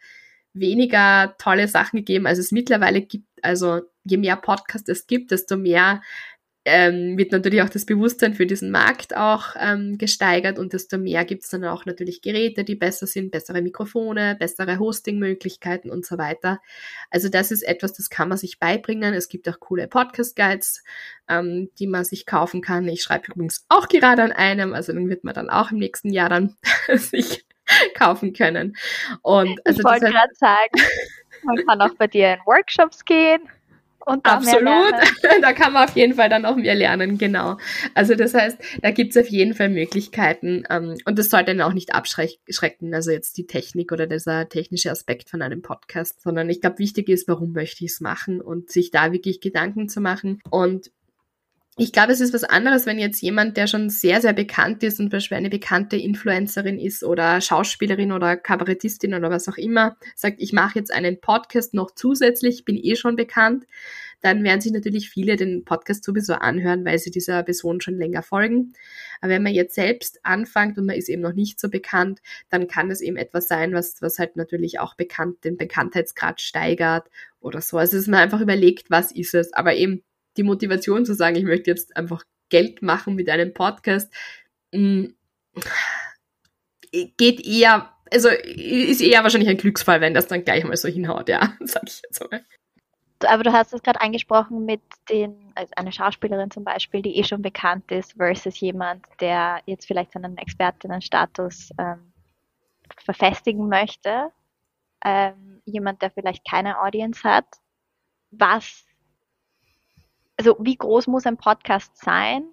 weniger tolle Sachen gegeben, als es mittlerweile gibt. Also je mehr Podcasts es gibt, desto mehr ähm, wird natürlich auch das Bewusstsein für diesen Markt auch ähm, gesteigert und desto mehr gibt es dann auch natürlich Geräte, die besser sind, bessere Mikrofone, bessere Hosting-Möglichkeiten und so weiter. Also das ist etwas, das kann man sich beibringen. Es gibt auch coole Podcast-Guides, ähm, die man sich kaufen kann. Ich schreibe übrigens auch gerade an einem, also dann wird man dann auch im nächsten Jahr dann [LAUGHS] sich kaufen können. Und also ich wollte gerade sagen, man kann auch bei dir in Workshops gehen. Und Absolut, [LAUGHS] da kann man auf jeden Fall dann auch mehr lernen, genau. Also das heißt, da gibt es auf jeden Fall Möglichkeiten ähm, und das sollte dann auch nicht abschrecken, also jetzt die Technik oder dieser technische Aspekt von einem Podcast, sondern ich glaube, wichtig ist, warum möchte ich es machen und sich da wirklich Gedanken zu machen. Und ich glaube, es ist was anderes, wenn jetzt jemand, der schon sehr, sehr bekannt ist und zum Beispiel eine bekannte Influencerin ist oder Schauspielerin oder Kabarettistin oder was auch immer, sagt, ich mache jetzt einen Podcast noch zusätzlich, bin eh schon bekannt, dann werden sich natürlich viele den Podcast sowieso anhören, weil sie dieser Person schon länger folgen. Aber wenn man jetzt selbst anfängt und man ist eben noch nicht so bekannt, dann kann es eben etwas sein, was, was halt natürlich auch bekannt, den Bekanntheitsgrad steigert oder so. Also dass man einfach überlegt, was ist es. Aber eben die Motivation zu sagen, ich möchte jetzt einfach Geld machen mit einem Podcast, mh, mm, geht eher, also ist eher wahrscheinlich ein Glücksfall, wenn das dann gleich mal so hinhaut, ja, [LAUGHS] sag ich jetzt mal. Aber du hast es gerade angesprochen mit den, also eine Schauspielerin zum Beispiel, die eh schon bekannt ist, versus jemand, der jetzt vielleicht seinen Expertinnenstatus ähm, verfestigen möchte. Ähm, jemand, der vielleicht keine Audience hat. Was also wie groß muss ein Podcast sein,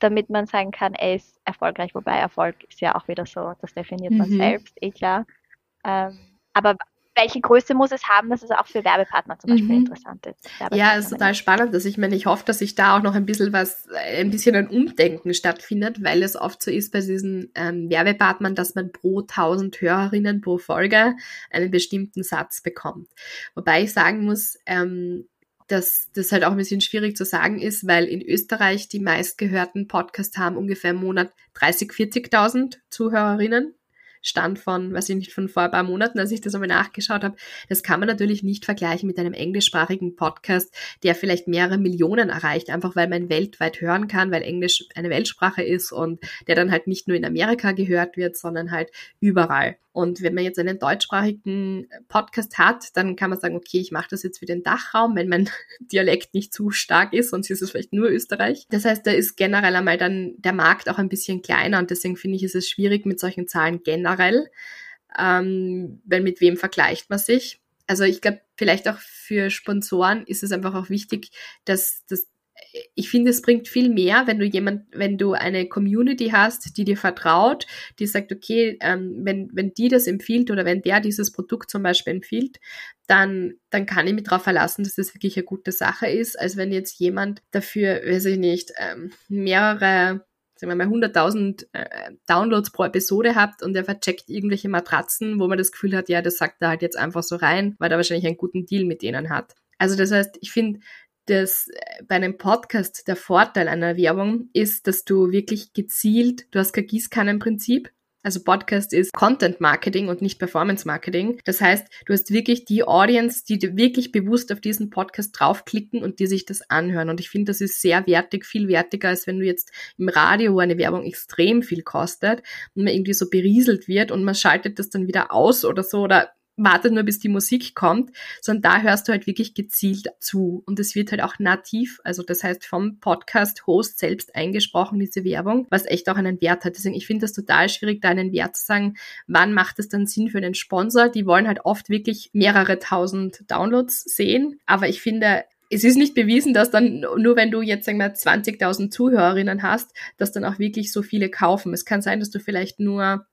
damit man sagen kann, er ist erfolgreich, wobei Erfolg ist ja auch wieder so, das definiert man mhm. selbst, eh klar. Ähm, aber welche Größe muss es haben, dass es auch für Werbepartner zum Beispiel mhm. interessant ist? Ja, es ist total spannend. Also ich meine, ich hoffe, dass sich da auch noch ein bisschen was, ein bisschen ein Umdenken stattfindet, weil es oft so ist bei diesen ähm, Werbepartnern, dass man pro 1000 Hörerinnen pro Folge einen bestimmten Satz bekommt. Wobei ich sagen muss, ähm, dass das halt auch ein bisschen schwierig zu sagen ist, weil in Österreich die meistgehörten Podcasts haben ungefähr im Monat 30, 40.000 Zuhörerinnen. Stand von, weiß ich nicht, von vor ein paar Monaten, als ich das einmal nachgeschaut habe. Das kann man natürlich nicht vergleichen mit einem englischsprachigen Podcast, der vielleicht mehrere Millionen erreicht, einfach weil man weltweit hören kann, weil Englisch eine Weltsprache ist und der dann halt nicht nur in Amerika gehört wird, sondern halt überall. Und wenn man jetzt einen deutschsprachigen Podcast hat, dann kann man sagen, okay, ich mache das jetzt für den Dachraum, wenn mein [LAUGHS] Dialekt nicht zu stark ist, sonst ist es vielleicht nur Österreich. Das heißt, da ist generell einmal dann der Markt auch ein bisschen kleiner und deswegen finde ich, ist es schwierig mit solchen Zahlen generell, ähm, weil mit wem vergleicht man sich? Also ich glaube, vielleicht auch für Sponsoren ist es einfach auch wichtig, dass, dass ich finde, es bringt viel mehr, wenn du jemand, wenn du eine Community hast, die dir vertraut, die sagt, okay, ähm, wenn, wenn die das empfiehlt oder wenn der dieses Produkt zum Beispiel empfiehlt, dann, dann kann ich mich darauf verlassen, dass das wirklich eine gute Sache ist, als wenn jetzt jemand dafür, weiß ich nicht, ähm, mehrere sagen wir mal 100.000 äh, Downloads pro Episode habt und er vercheckt irgendwelche Matratzen, wo man das Gefühl hat, ja, das sagt er halt jetzt einfach so rein, weil er wahrscheinlich einen guten Deal mit denen hat. Also das heißt, ich finde, das äh, bei einem Podcast der Vorteil einer Werbung ist, dass du wirklich gezielt, du hast kein Gießkannenprinzip, also Podcast ist Content Marketing und nicht Performance Marketing. Das heißt, du hast wirklich die Audience, die wirklich bewusst auf diesen Podcast draufklicken und die sich das anhören. Und ich finde, das ist sehr wertig, viel wertiger, als wenn du jetzt im Radio, eine Werbung extrem viel kostet und man irgendwie so berieselt wird und man schaltet das dann wieder aus oder so oder wartet nur, bis die Musik kommt, sondern da hörst du halt wirklich gezielt zu. Und es wird halt auch nativ, also das heißt vom Podcast-Host selbst eingesprochen, diese Werbung, was echt auch einen Wert hat. Deswegen, ich finde das total schwierig, da einen Wert zu sagen, wann macht es dann Sinn für einen Sponsor? Die wollen halt oft wirklich mehrere tausend Downloads sehen. Aber ich finde, es ist nicht bewiesen, dass dann nur wenn du jetzt sagen wir 20.000 Zuhörerinnen hast, dass dann auch wirklich so viele kaufen. Es kann sein, dass du vielleicht nur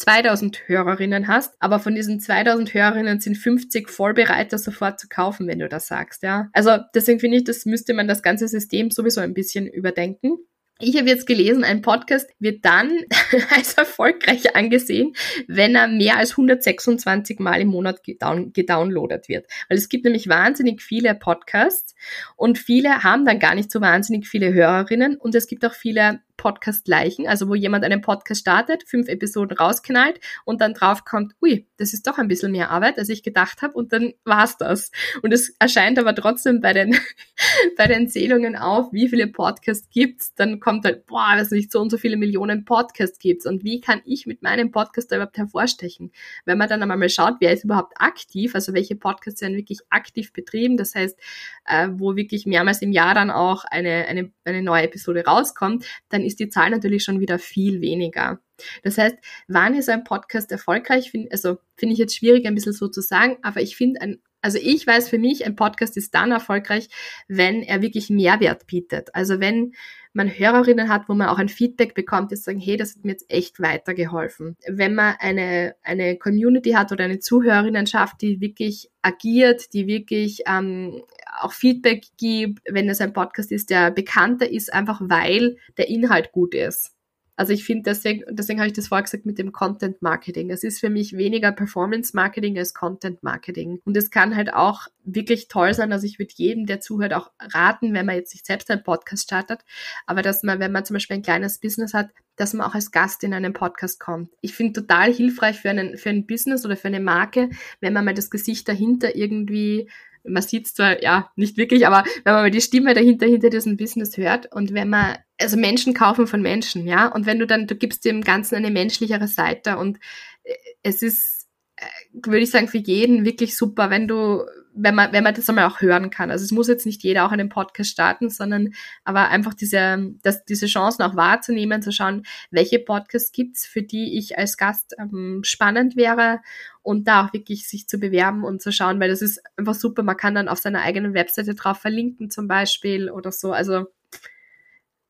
2000 Hörerinnen hast, aber von diesen 2000 Hörerinnen sind 50 voll bereit, das sofort zu kaufen, wenn du das sagst, ja. Also deswegen finde ich, das müsste man das ganze System sowieso ein bisschen überdenken. Ich habe jetzt gelesen, ein Podcast wird dann [LAUGHS] als erfolgreich angesehen, wenn er mehr als 126 Mal im Monat gedown gedownloadet wird. Weil es gibt nämlich wahnsinnig viele Podcasts und viele haben dann gar nicht so wahnsinnig viele Hörerinnen und es gibt auch viele Podcast-Leichen, also wo jemand einen Podcast startet, fünf Episoden rausknallt und dann draufkommt, ui, das ist doch ein bisschen mehr Arbeit, als ich gedacht habe und dann war's das. Und es erscheint aber trotzdem bei den, [LAUGHS] bei den Zählungen auf, wie viele Podcasts gibt's, dann kommt halt, boah, weiß nicht, so und so viele Millionen Podcasts gibt's und wie kann ich mit meinem Podcast da überhaupt hervorstechen? Wenn man dann einmal schaut, wer ist überhaupt aktiv, also welche Podcasts werden wirklich aktiv betrieben, das heißt, äh, wo wirklich mehrmals im Jahr dann auch eine, eine, eine neue Episode rauskommt, dann ist die Zahl natürlich schon wieder viel weniger. Das heißt, wann ist ein Podcast erfolgreich? Find, also finde ich jetzt schwierig, ein bisschen so zu sagen, aber ich finde ein also ich weiß für mich, ein Podcast ist dann erfolgreich, wenn er wirklich Mehrwert bietet. Also wenn man Hörerinnen hat, wo man auch ein Feedback bekommt, die sagen, hey, das hat mir jetzt echt weitergeholfen. Wenn man eine, eine Community hat oder eine Zuhörerinnenschaft, die wirklich agiert, die wirklich ähm, auch Feedback gibt, wenn es ein Podcast ist, der bekannter ist, einfach weil der Inhalt gut ist. Also ich finde, deswegen, deswegen habe ich das vorher gesagt mit dem Content Marketing. Es ist für mich weniger Performance Marketing als Content Marketing. Und es kann halt auch wirklich toll sein. Also ich würde jedem, der zuhört, auch raten, wenn man jetzt sich selbst einen Podcast startet, aber dass man, wenn man zum Beispiel ein kleines Business hat, dass man auch als Gast in einen Podcast kommt. Ich finde total hilfreich für einen, für ein Business oder für eine Marke, wenn man mal das Gesicht dahinter irgendwie man sieht zwar, ja, nicht wirklich, aber wenn man mal die Stimme dahinter, hinter diesem Business hört und wenn man, also Menschen kaufen von Menschen, ja, und wenn du dann, du gibst dem Ganzen eine menschlichere Seite und äh, es ist, äh, würde ich sagen, für jeden wirklich super, wenn du, wenn man, wenn man das einmal auch hören kann. Also es muss jetzt nicht jeder auch einen Podcast starten, sondern aber einfach diese, das, diese Chancen auch wahrzunehmen, zu schauen, welche Podcasts gibt's, für die ich als Gast ähm, spannend wäre und da auch wirklich sich zu bewerben und zu schauen, weil das ist einfach super. Man kann dann auf seiner eigenen Webseite drauf verlinken zum Beispiel oder so. Also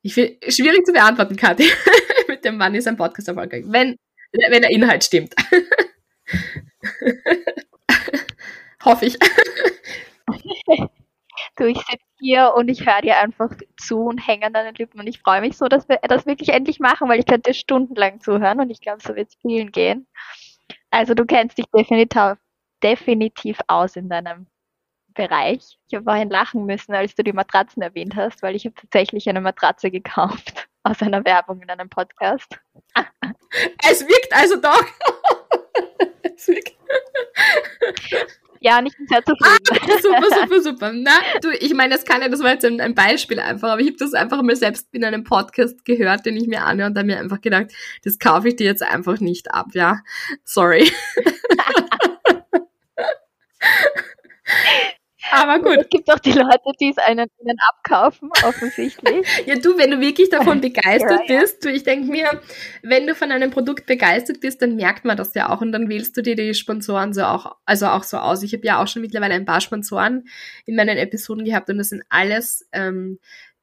ich finde schwierig zu beantworten, Kathi, [LAUGHS] mit dem Wann ist ein Podcast erfolgreich, wenn, wenn der Inhalt stimmt. [LAUGHS] Hoffe ich. [LAUGHS] du, ich sitze hier und ich höre dir einfach zu und hänge an deinen Lippen und ich freue mich so, dass wir das wirklich endlich machen, weil ich könnte stundenlang zuhören und ich glaube, so wird es vielen gehen. Also du kennst dich definitiv, definitiv aus in deinem Bereich. Ich habe vorhin lachen müssen, als du die Matratzen erwähnt hast, weil ich habe tatsächlich eine Matratze gekauft [LAUGHS] aus einer Werbung in einem Podcast. Es wirkt also doch. [LAUGHS] es wirkt. Ja, nicht sehr zufrieden. Ah, [LAUGHS] super, [LAUGHS] super, super. Na, du, ich meine, das kann ja, das war jetzt ein, Beispiel einfach, aber ich habe das einfach mal selbst in einem Podcast gehört, den ich mir anhöre und da mir einfach gedacht, das kaufe ich dir jetzt einfach nicht ab, ja. Sorry. [LAUGHS] Aber gut. Es gibt auch die Leute, die es einen, einen abkaufen, offensichtlich. [LAUGHS] ja, du, wenn du wirklich davon [LAUGHS] begeistert ja, bist, du, ich denke mir, wenn du von einem Produkt begeistert bist, dann merkt man das ja auch und dann wählst du dir die Sponsoren so auch, also auch so aus. Ich habe ja auch schon mittlerweile ein paar Sponsoren in meinen Episoden gehabt und das sind alles ähm,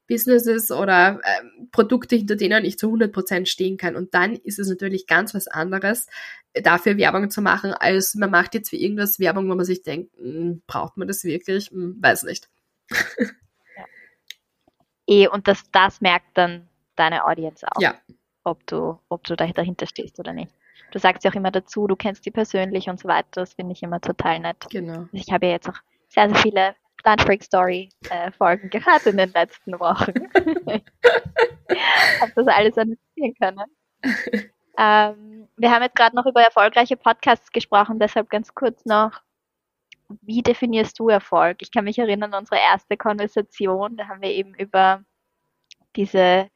Businesses oder ähm, Produkte, hinter denen ich zu 100% stehen kann. Und dann ist es natürlich ganz was anderes, dafür Werbung zu machen, als man macht jetzt für irgendwas Werbung, wo man sich denkt, hm, braucht man das wirklich? Hm, weiß nicht. ja. [LAUGHS] Eh, und das, das merkt dann deine Audience auch. Ja. Ob du, ob du dahinter stehst oder nicht. Du sagst ja auch immer dazu, du kennst die persönlich und so weiter. Das finde ich immer total nett. Genau. Ich habe ja jetzt auch sehr, sehr viele Plant Freak Story äh, Folgen gehört in den letzten Wochen. [LAUGHS] [LAUGHS] Habe das alles analysieren können. Ähm, wir haben jetzt gerade noch über erfolgreiche Podcasts gesprochen, deshalb ganz kurz noch, wie definierst du Erfolg? Ich kann mich erinnern an unsere erste Konversation, da haben wir eben über diese,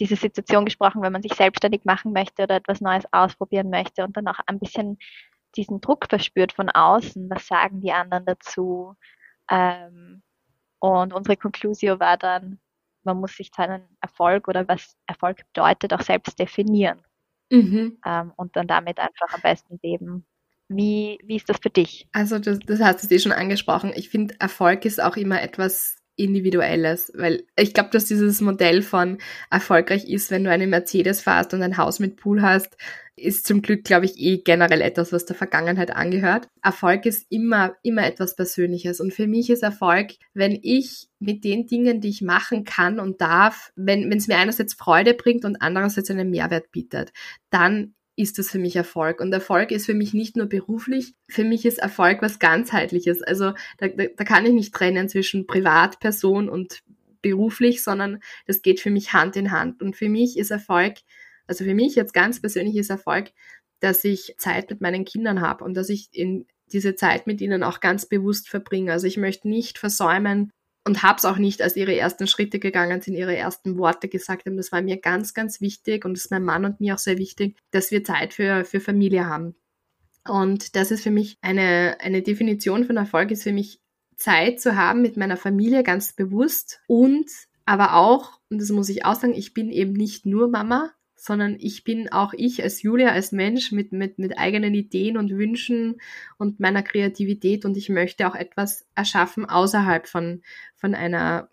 diese Situation gesprochen, wenn man sich selbstständig machen möchte oder etwas Neues ausprobieren möchte und dann auch ein bisschen diesen Druck verspürt von außen, was sagen die anderen dazu? Ähm, und unsere Conclusio war dann, man muss sich seinen Erfolg oder was Erfolg bedeutet auch selbst definieren mhm. ähm, und dann damit einfach am besten leben. Wie, wie ist das für dich? Also das, das hast du eh schon angesprochen. Ich finde, Erfolg ist auch immer etwas Individuelles, weil ich glaube, dass dieses Modell von erfolgreich ist, wenn du eine Mercedes fährst und ein Haus mit Pool hast, ist zum Glück, glaube ich, eh generell etwas, was der Vergangenheit angehört. Erfolg ist immer, immer etwas Persönliches. Und für mich ist Erfolg, wenn ich mit den Dingen, die ich machen kann und darf, wenn es mir einerseits Freude bringt und andererseits einen Mehrwert bietet, dann ist das für mich Erfolg. Und Erfolg ist für mich nicht nur beruflich, für mich ist Erfolg was ganzheitliches. Also da, da, da kann ich nicht trennen zwischen Privatperson und beruflich, sondern das geht für mich Hand in Hand. Und für mich ist Erfolg also für mich jetzt ganz persönlich ist Erfolg, dass ich Zeit mit meinen Kindern habe und dass ich in diese Zeit mit ihnen auch ganz bewusst verbringe. Also ich möchte nicht versäumen und habe es auch nicht, als ihre ersten Schritte gegangen sind, ihre ersten Worte gesagt haben. Das war mir ganz, ganz wichtig und das ist meinem Mann und mir auch sehr wichtig, dass wir Zeit für, für Familie haben. Und das ist für mich eine, eine Definition von Erfolg, ist für mich Zeit zu haben mit meiner Familie ganz bewusst und aber auch, und das muss ich auch sagen, ich bin eben nicht nur Mama, sondern ich bin auch ich als Julia, als Mensch mit, mit, mit eigenen Ideen und Wünschen und meiner Kreativität und ich möchte auch etwas erschaffen außerhalb von, von einer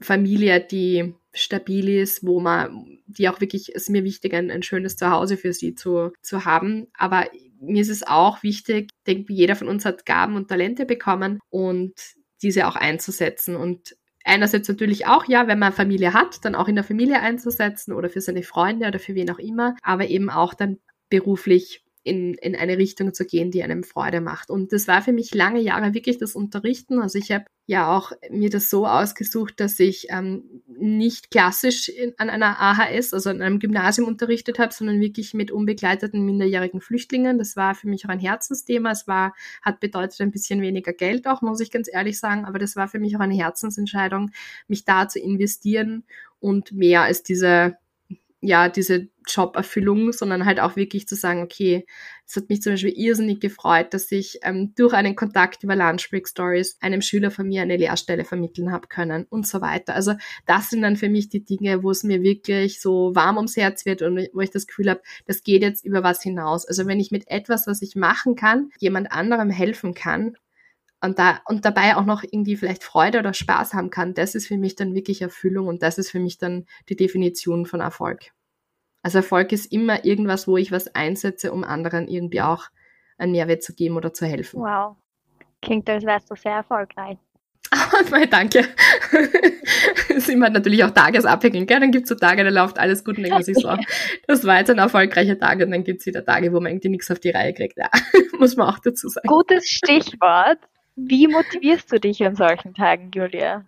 Familie, die stabil ist, wo man, die auch wirklich, ist mir wichtig, ein, ein schönes Zuhause für sie zu, zu haben. Aber mir ist es auch wichtig, ich denke, jeder von uns hat Gaben und Talente bekommen und diese auch einzusetzen und einerseits natürlich auch, ja, wenn man Familie hat, dann auch in der Familie einzusetzen oder für seine Freunde oder für wen auch immer, aber eben auch dann beruflich in, in eine Richtung zu gehen, die einem Freude macht. Und das war für mich lange Jahre wirklich das Unterrichten. Also ich habe ja auch mir das so ausgesucht, dass ich ähm, nicht klassisch in, an einer AHS, also an einem Gymnasium unterrichtet habe, sondern wirklich mit unbegleiteten minderjährigen Flüchtlingen. Das war für mich auch ein Herzensthema. Es war, hat bedeutet ein bisschen weniger Geld auch, muss ich ganz ehrlich sagen, aber das war für mich auch eine Herzensentscheidung, mich da zu investieren und mehr als diese ja, diese Joberfüllung, sondern halt auch wirklich zu sagen, okay, es hat mich zum Beispiel irrsinnig gefreut, dass ich ähm, durch einen Kontakt über Lunch Break Stories einem Schüler von mir eine Lehrstelle vermitteln habe können und so weiter. Also das sind dann für mich die Dinge, wo es mir wirklich so warm ums Herz wird und wo ich das Gefühl habe, das geht jetzt über was hinaus. Also wenn ich mit etwas, was ich machen kann, jemand anderem helfen kann, und, da, und dabei auch noch irgendwie vielleicht Freude oder Spaß haben kann, das ist für mich dann wirklich Erfüllung und das ist für mich dann die Definition von Erfolg. Also Erfolg ist immer irgendwas, wo ich was einsetze, um anderen irgendwie auch einen Mehrwert zu geben oder zu helfen. Wow. Klingt, als wärst du sehr erfolgreich. [LAUGHS] Oh, danke. das ist immer natürlich auch tagesabhängig. Gell? Dann gibt es so Tage, da läuft alles gut und denkt man sich so, das war jetzt ein erfolgreicher Tag und dann gibt es wieder Tage, wo man irgendwie nichts auf die Reihe kriegt. Ja, [LAUGHS] muss man auch dazu sagen. Gutes Stichwort. Wie motivierst du dich an solchen Tagen, Julia?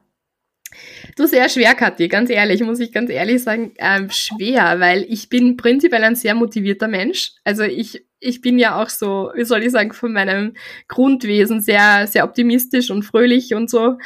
Du sehr schwer, Kathi, ganz ehrlich, muss ich ganz ehrlich sagen, ähm, schwer, weil ich bin prinzipiell ein sehr motivierter Mensch. Also ich, ich bin ja auch so, wie soll ich sagen, von meinem Grundwesen sehr, sehr optimistisch und fröhlich und so.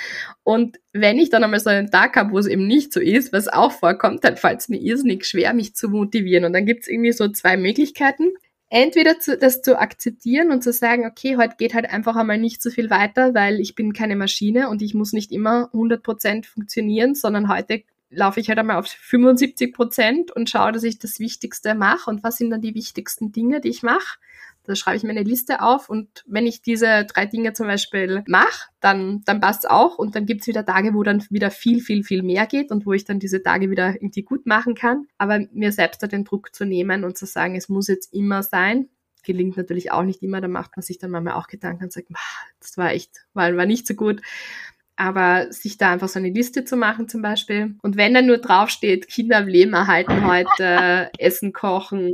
Und wenn ich dann einmal so einen Tag habe, wo es eben nicht so ist, was auch vorkommt, dann fällt es mir irrsinnig schwer, mich zu motivieren. Und dann gibt es irgendwie so zwei Möglichkeiten entweder zu, das zu akzeptieren und zu sagen, okay, heute geht halt einfach einmal nicht so viel weiter, weil ich bin keine Maschine und ich muss nicht immer 100% funktionieren, sondern heute laufe ich halt einmal auf 75% und schaue, dass ich das Wichtigste mache und was sind dann die wichtigsten Dinge, die ich mache da schreibe ich mir eine Liste auf und wenn ich diese drei Dinge zum Beispiel mache, dann, dann passt es auch und dann gibt es wieder Tage, wo dann wieder viel, viel, viel mehr geht und wo ich dann diese Tage wieder irgendwie gut machen kann. Aber mir selbst da den Druck zu nehmen und zu sagen, es muss jetzt immer sein, gelingt natürlich auch nicht immer. Da macht man sich dann manchmal auch Gedanken und sagt, das war echt, war, war nicht so gut. Aber sich da einfach so eine Liste zu machen zum Beispiel. Und wenn dann nur draufsteht, Kinder am Leben erhalten heute, [LAUGHS] Essen kochen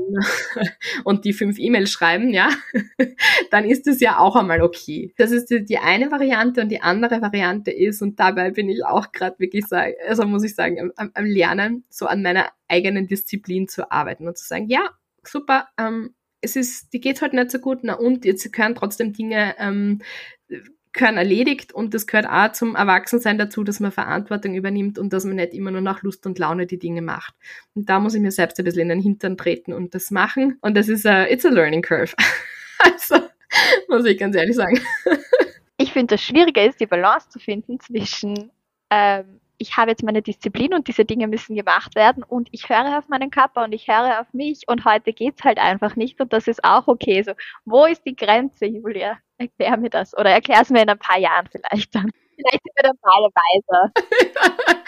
[LAUGHS] und die fünf E-Mails schreiben, ja, [LAUGHS] dann ist es ja auch einmal okay. Das ist die, die eine Variante und die andere Variante ist, und dabei bin ich auch gerade wirklich sagen, also muss ich sagen, am, am Lernen, so an meiner eigenen Disziplin zu arbeiten und zu sagen, ja, super, ähm, es ist, die geht halt nicht so gut, na und jetzt gehören trotzdem Dinge ähm, gehören erledigt und das gehört auch zum Erwachsensein dazu, dass man Verantwortung übernimmt und dass man nicht immer nur nach Lust und Laune die Dinge macht. Und da muss ich mir selbst ein bisschen in den Hintern treten und das machen. Und das ist a, it's a learning curve. [LAUGHS] also, muss ich ganz ehrlich sagen. Ich finde, das Schwierige ist, die Balance zu finden zwischen ähm, ich habe jetzt meine Disziplin und diese Dinge müssen gemacht werden und ich höre auf meinen Körper und ich höre auf mich und heute geht's halt einfach nicht und das ist auch okay. So, wo ist die Grenze, Julia? Erklär mir das oder erklär es mir in ein paar Jahren vielleicht dann. Vielleicht sind wir dann beide weiser. [LAUGHS]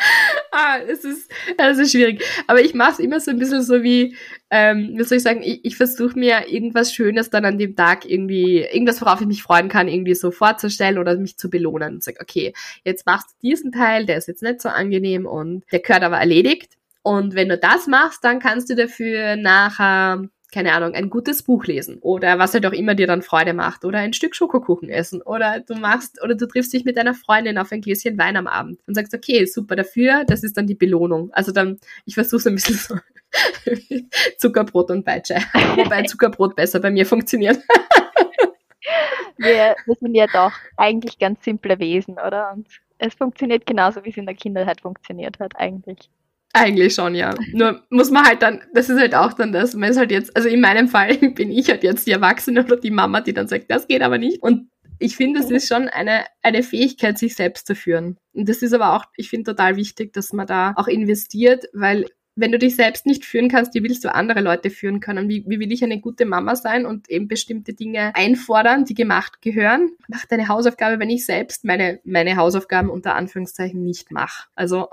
ah, [LAUGHS] es ist, es ist schwierig. Aber ich mache es immer so ein bisschen so wie, ähm, wie soll ich sagen, ich, ich versuche mir irgendwas Schönes dann an dem Tag irgendwie, irgendwas, worauf ich mich freuen kann, irgendwie so vorzustellen oder mich zu belohnen und sage, okay, jetzt machst du diesen Teil, der ist jetzt nicht so angenehm und der gehört aber erledigt. Und wenn du das machst, dann kannst du dafür nachher keine Ahnung, ein gutes Buch lesen oder was halt auch immer dir dann Freude macht oder ein Stück Schokokuchen essen oder du machst oder du triffst dich mit deiner Freundin auf ein Gläschen Wein am Abend und sagst, okay, super dafür, das ist dann die Belohnung. Also dann, ich versuche so ein bisschen so [LAUGHS] Zuckerbrot und Peitsche, [LAUGHS] wobei Zuckerbrot besser bei mir funktioniert. [LAUGHS] wir sind ja doch eigentlich ganz simple Wesen, oder? Und es funktioniert genauso, wie es in der Kindheit funktioniert hat, eigentlich. Eigentlich schon, ja. Nur muss man halt dann, das ist halt auch dann das, man ist halt jetzt, also in meinem Fall [LAUGHS] bin ich halt jetzt die Erwachsene oder die Mama, die dann sagt, das geht aber nicht. Und ich finde, es ist schon eine, eine Fähigkeit, sich selbst zu führen. Und das ist aber auch, ich finde total wichtig, dass man da auch investiert, weil wenn du dich selbst nicht führen kannst, wie willst du andere Leute führen können? Wie, wie will ich eine gute Mama sein und eben bestimmte Dinge einfordern, die gemacht gehören? Mach deine Hausaufgabe, wenn ich selbst meine, meine Hausaufgaben unter Anführungszeichen nicht mache. Also,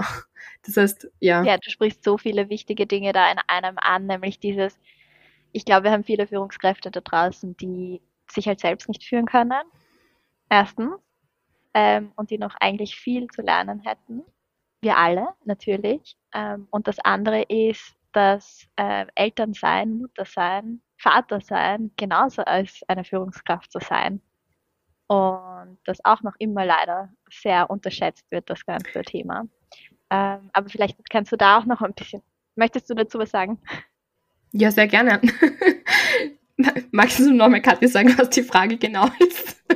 das heißt, ja. Ja, du sprichst so viele wichtige Dinge da in einem an, nämlich dieses, ich glaube, wir haben viele Führungskräfte da draußen, die sich halt selbst nicht führen können. Erstens. Ähm, und die noch eigentlich viel zu lernen hätten wir alle natürlich. Ähm, und das andere ist, dass äh, Eltern sein, Mutter sein, Vater sein, genauso als eine Führungskraft zu sein. Und das auch noch immer leider sehr unterschätzt wird, das ganze Thema. Ähm, aber vielleicht kannst du da auch noch ein bisschen, möchtest du dazu was sagen? Ja, sehr gerne. [LAUGHS] Magst du noch mal, Katja, sagen, was die Frage genau ist? [LAUGHS]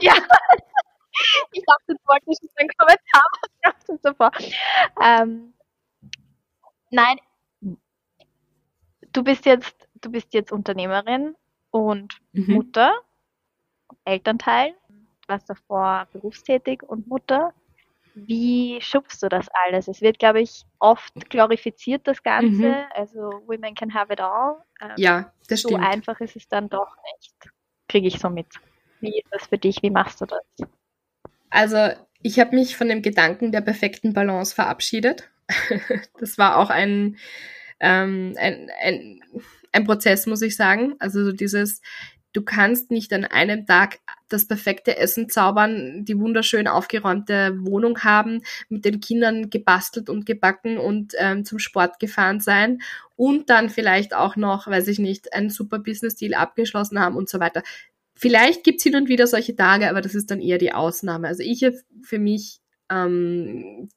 ja, ich dachte, du wolltest einen Kommentar machen zuvor. Ähm, nein, du bist jetzt, du bist jetzt Unternehmerin und mhm. Mutter, Elternteil, warst davor berufstätig und Mutter. Wie schubst du das alles? Es wird, glaube ich, oft glorifiziert, das Ganze. Mhm. Also, Women can have it all. Ähm, ja, das stimmt. So einfach ist es dann doch nicht. Kriege ich so mit. Wie ist das für dich? Wie machst du das? Also ich habe mich von dem Gedanken der perfekten Balance verabschiedet. [LAUGHS] das war auch ein, ähm, ein, ein, ein Prozess, muss ich sagen. Also dieses, du kannst nicht an einem Tag das perfekte Essen zaubern, die wunderschön aufgeräumte Wohnung haben, mit den Kindern gebastelt und gebacken und ähm, zum Sport gefahren sein und dann vielleicht auch noch, weiß ich nicht, einen super Business-Deal abgeschlossen haben und so weiter. Vielleicht gibt's hin und wieder solche Tage, aber das ist dann eher die Ausnahme. Also ich für mich ähm,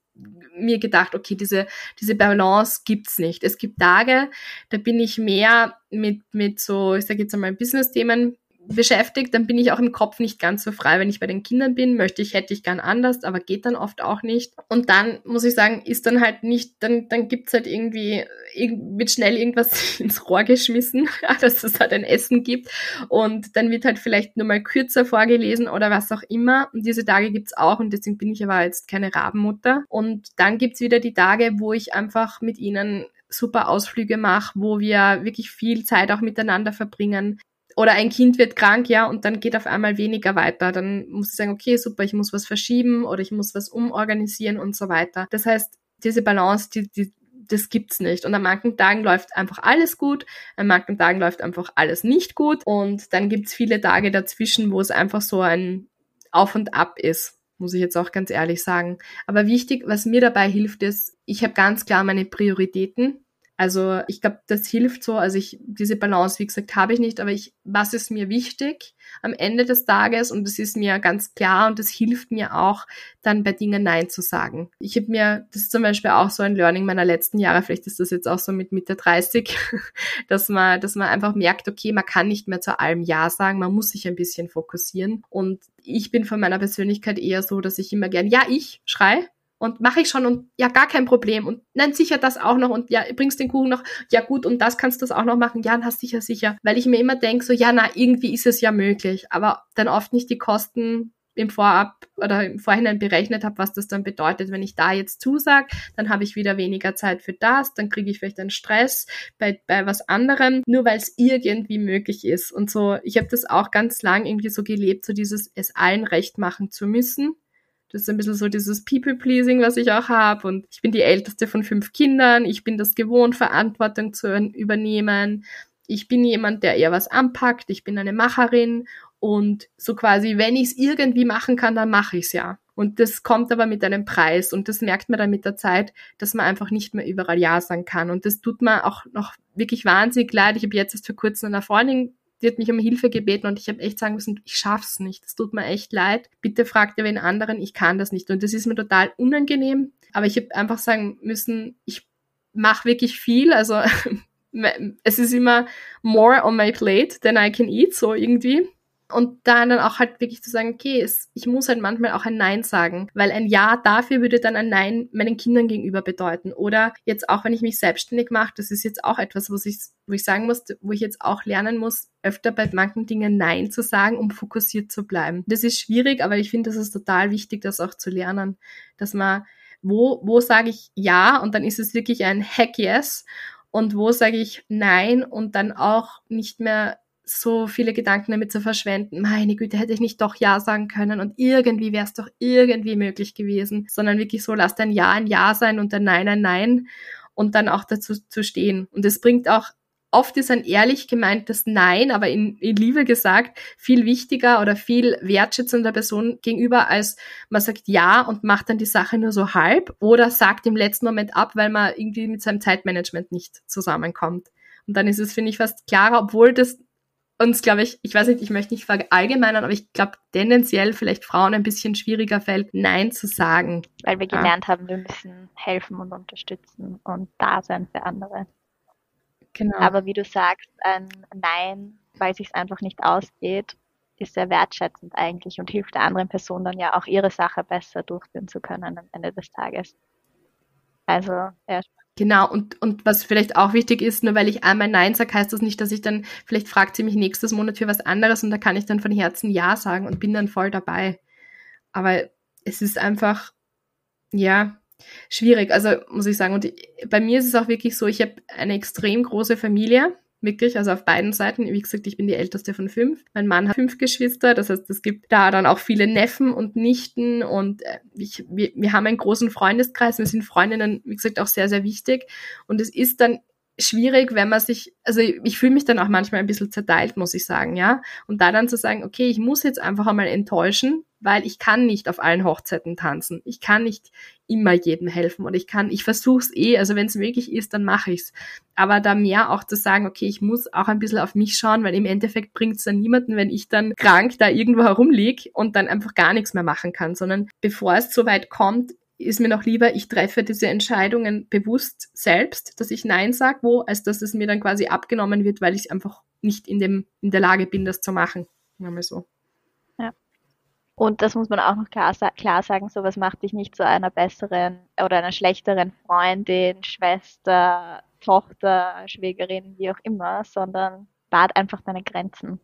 mir gedacht, okay, diese, diese Balance gibt's nicht. Es gibt Tage, da bin ich mehr mit, mit so, ich sage jetzt einmal, Business-Themen beschäftigt, dann bin ich auch im Kopf nicht ganz so frei. Wenn ich bei den Kindern bin, möchte ich, hätte ich gern anders, aber geht dann oft auch nicht. Und dann muss ich sagen, ist dann halt nicht, dann, dann gibt's halt irgendwie, wird schnell irgendwas [LAUGHS] ins Rohr geschmissen, [LAUGHS] dass es halt ein Essen gibt. Und dann wird halt vielleicht nur mal kürzer vorgelesen oder was auch immer. Und diese Tage gibt's auch und deswegen bin ich aber jetzt keine Rabenmutter. Und dann gibt's wieder die Tage, wo ich einfach mit ihnen super Ausflüge mache, wo wir wirklich viel Zeit auch miteinander verbringen, oder ein Kind wird krank, ja, und dann geht auf einmal weniger weiter. Dann muss ich sagen, okay, super, ich muss was verschieben oder ich muss was umorganisieren und so weiter. Das heißt, diese Balance, die, die, das gibt's nicht. Und an manchen Tagen läuft einfach alles gut, an manchen Tagen läuft einfach alles nicht gut. Und dann gibt's viele Tage dazwischen, wo es einfach so ein auf und ab ist, muss ich jetzt auch ganz ehrlich sagen. Aber wichtig, was mir dabei hilft, ist, ich habe ganz klar meine Prioritäten also ich glaube, das hilft so. Also ich, diese Balance, wie gesagt, habe ich nicht, aber ich, was ist mir wichtig am Ende des Tages? Und das ist mir ganz klar und das hilft mir auch, dann bei Dingen Nein zu sagen. Ich habe mir, das ist zum Beispiel auch so ein Learning meiner letzten Jahre, vielleicht ist das jetzt auch so mit Mitte 30, [LAUGHS] dass man, dass man einfach merkt, okay, man kann nicht mehr zu allem Ja sagen, man muss sich ein bisschen fokussieren. Und ich bin von meiner Persönlichkeit eher so, dass ich immer gern Ja, ich schrei und mache ich schon und ja, gar kein Problem. Und nein, sicher das auch noch und ja, bringst den Kuchen noch, ja gut und das kannst du auch noch machen, ja, hast sicher, sicher, weil ich mir immer denke, so ja, na, irgendwie ist es ja möglich, aber dann oft nicht die Kosten im Vorab oder im Vorhinein berechnet habe, was das dann bedeutet. Wenn ich da jetzt zusage, dann habe ich wieder weniger Zeit für das, dann kriege ich vielleicht einen Stress bei, bei was anderem, nur weil es irgendwie möglich ist. Und so, ich habe das auch ganz lang irgendwie so gelebt, so dieses es allen recht machen zu müssen das ist ein bisschen so dieses People-Pleasing, was ich auch habe. Und ich bin die älteste von fünf Kindern. Ich bin das gewohnt, Verantwortung zu übernehmen. Ich bin jemand, der eher was anpackt. Ich bin eine Macherin. Und so quasi, wenn ich es irgendwie machen kann, dann mache ich es ja. Und das kommt aber mit einem Preis. Und das merkt man dann mit der Zeit, dass man einfach nicht mehr überall Ja sagen kann. Und das tut mir auch noch wirklich wahnsinnig leid. Ich habe jetzt erst vor kurzem einer Freundin die hat mich um Hilfe gebeten und ich habe echt sagen müssen, ich schaff's nicht. Es tut mir echt leid. Bitte fragt ihr wen anderen, ich kann das nicht. Und das ist mir total unangenehm. Aber ich habe einfach sagen müssen, ich mache wirklich viel. Also [LAUGHS] es ist immer more on my plate than I can eat, so irgendwie. Und da dann auch halt wirklich zu sagen, okay, es, ich muss halt manchmal auch ein Nein sagen, weil ein Ja dafür würde dann ein Nein meinen Kindern gegenüber bedeuten. Oder jetzt auch, wenn ich mich selbstständig mache, das ist jetzt auch etwas, was ich, wo ich sagen muss, wo ich jetzt auch lernen muss, öfter bei manchen Dingen Nein zu sagen, um fokussiert zu bleiben. Das ist schwierig, aber ich finde, das ist total wichtig, das auch zu lernen, dass man, wo, wo sage ich Ja und dann ist es wirklich ein Heck Yes und wo sage ich Nein und dann auch nicht mehr so viele Gedanken damit zu verschwenden, meine Güte, hätte ich nicht doch Ja sagen können und irgendwie wäre es doch irgendwie möglich gewesen, sondern wirklich so, lass dein Ja ein Ja sein und dein Nein ein Nein und dann auch dazu zu stehen. Und es bringt auch, oft ist ein ehrlich gemeintes Nein, aber in, in Liebe gesagt, viel wichtiger oder viel wertschätzender Person gegenüber, als man sagt Ja und macht dann die Sache nur so halb oder sagt im letzten Moment ab, weil man irgendwie mit seinem Zeitmanagement nicht zusammenkommt. Und dann ist es, finde ich, fast klarer, obwohl das uns, glaube ich, ich weiß nicht, ich möchte nicht verallgemeinern, aber ich glaube tendenziell vielleicht Frauen ein bisschen schwieriger fällt, Nein zu sagen. Weil wir gelernt ja. haben, wir müssen helfen und unterstützen und da sein für andere. Genau. Aber wie du sagst, ein Nein, weil es sich einfach nicht ausgeht, ist sehr wertschätzend eigentlich und hilft der anderen Person dann ja auch ihre Sache besser durchführen zu können am Ende des Tages. Also, ja, Genau, und, und was vielleicht auch wichtig ist, nur weil ich einmal Nein sage, heißt das nicht, dass ich dann, vielleicht fragt sie mich nächstes Monat für was anderes und da kann ich dann von Herzen Ja sagen und bin dann voll dabei. Aber es ist einfach, ja, schwierig. Also muss ich sagen, und bei mir ist es auch wirklich so, ich habe eine extrem große Familie wirklich, also auf beiden Seiten. Wie gesagt, ich bin die älteste von fünf. Mein Mann hat fünf Geschwister, das heißt, es gibt da dann auch viele Neffen und Nichten und äh, ich, wir, wir haben einen großen Freundeskreis. Mir sind Freundinnen, wie gesagt, auch sehr, sehr wichtig. Und es ist dann schwierig, wenn man sich, also ich fühle mich dann auch manchmal ein bisschen zerteilt, muss ich sagen, ja. Und da dann zu sagen, okay, ich muss jetzt einfach einmal enttäuschen, weil ich kann nicht auf allen Hochzeiten tanzen. Ich kann nicht immer jedem helfen und ich kann, ich versuche es eh, also wenn es möglich ist, dann mache ich's. Aber da mehr auch zu sagen, okay, ich muss auch ein bisschen auf mich schauen, weil im Endeffekt bringt es dann niemanden, wenn ich dann krank da irgendwo herumlieg und dann einfach gar nichts mehr machen kann, sondern bevor es so weit kommt, ist mir noch lieber, ich treffe diese Entscheidungen bewusst selbst, dass ich Nein sage, wo, als dass es mir dann quasi abgenommen wird, weil ich einfach nicht in, dem, in der Lage bin, das zu machen. Mal so. Ja. Und das muss man auch noch klar, klar sagen, sowas macht dich nicht zu einer besseren oder einer schlechteren Freundin, Schwester, Tochter, Schwägerin, wie auch immer, sondern bad einfach deine Grenzen.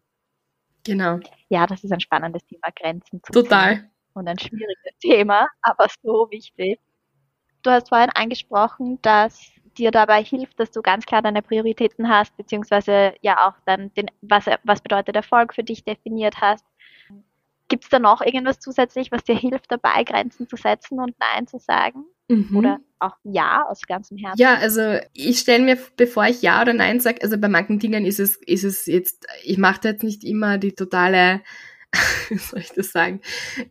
Genau. Ja, das ist ein spannendes Thema, Grenzen zu Total. Ziehen und ein schwieriges [LAUGHS] Thema, aber so wichtig. Du hast vorhin angesprochen, dass dir dabei hilft, dass du ganz klar deine Prioritäten hast, beziehungsweise ja auch dann den, was, was bedeutet Erfolg für dich definiert hast. Gibt es da noch irgendwas zusätzlich, was dir hilft, dabei Grenzen zu setzen und Nein zu sagen? Mhm. Oder auch Ja aus ganzem Herzen? Ja, also ich stelle mir, bevor ich Ja oder Nein sage, also bei manchen Dingen ist es, ist es jetzt, ich mache jetzt nicht immer die totale [LAUGHS] soll ich das sagen?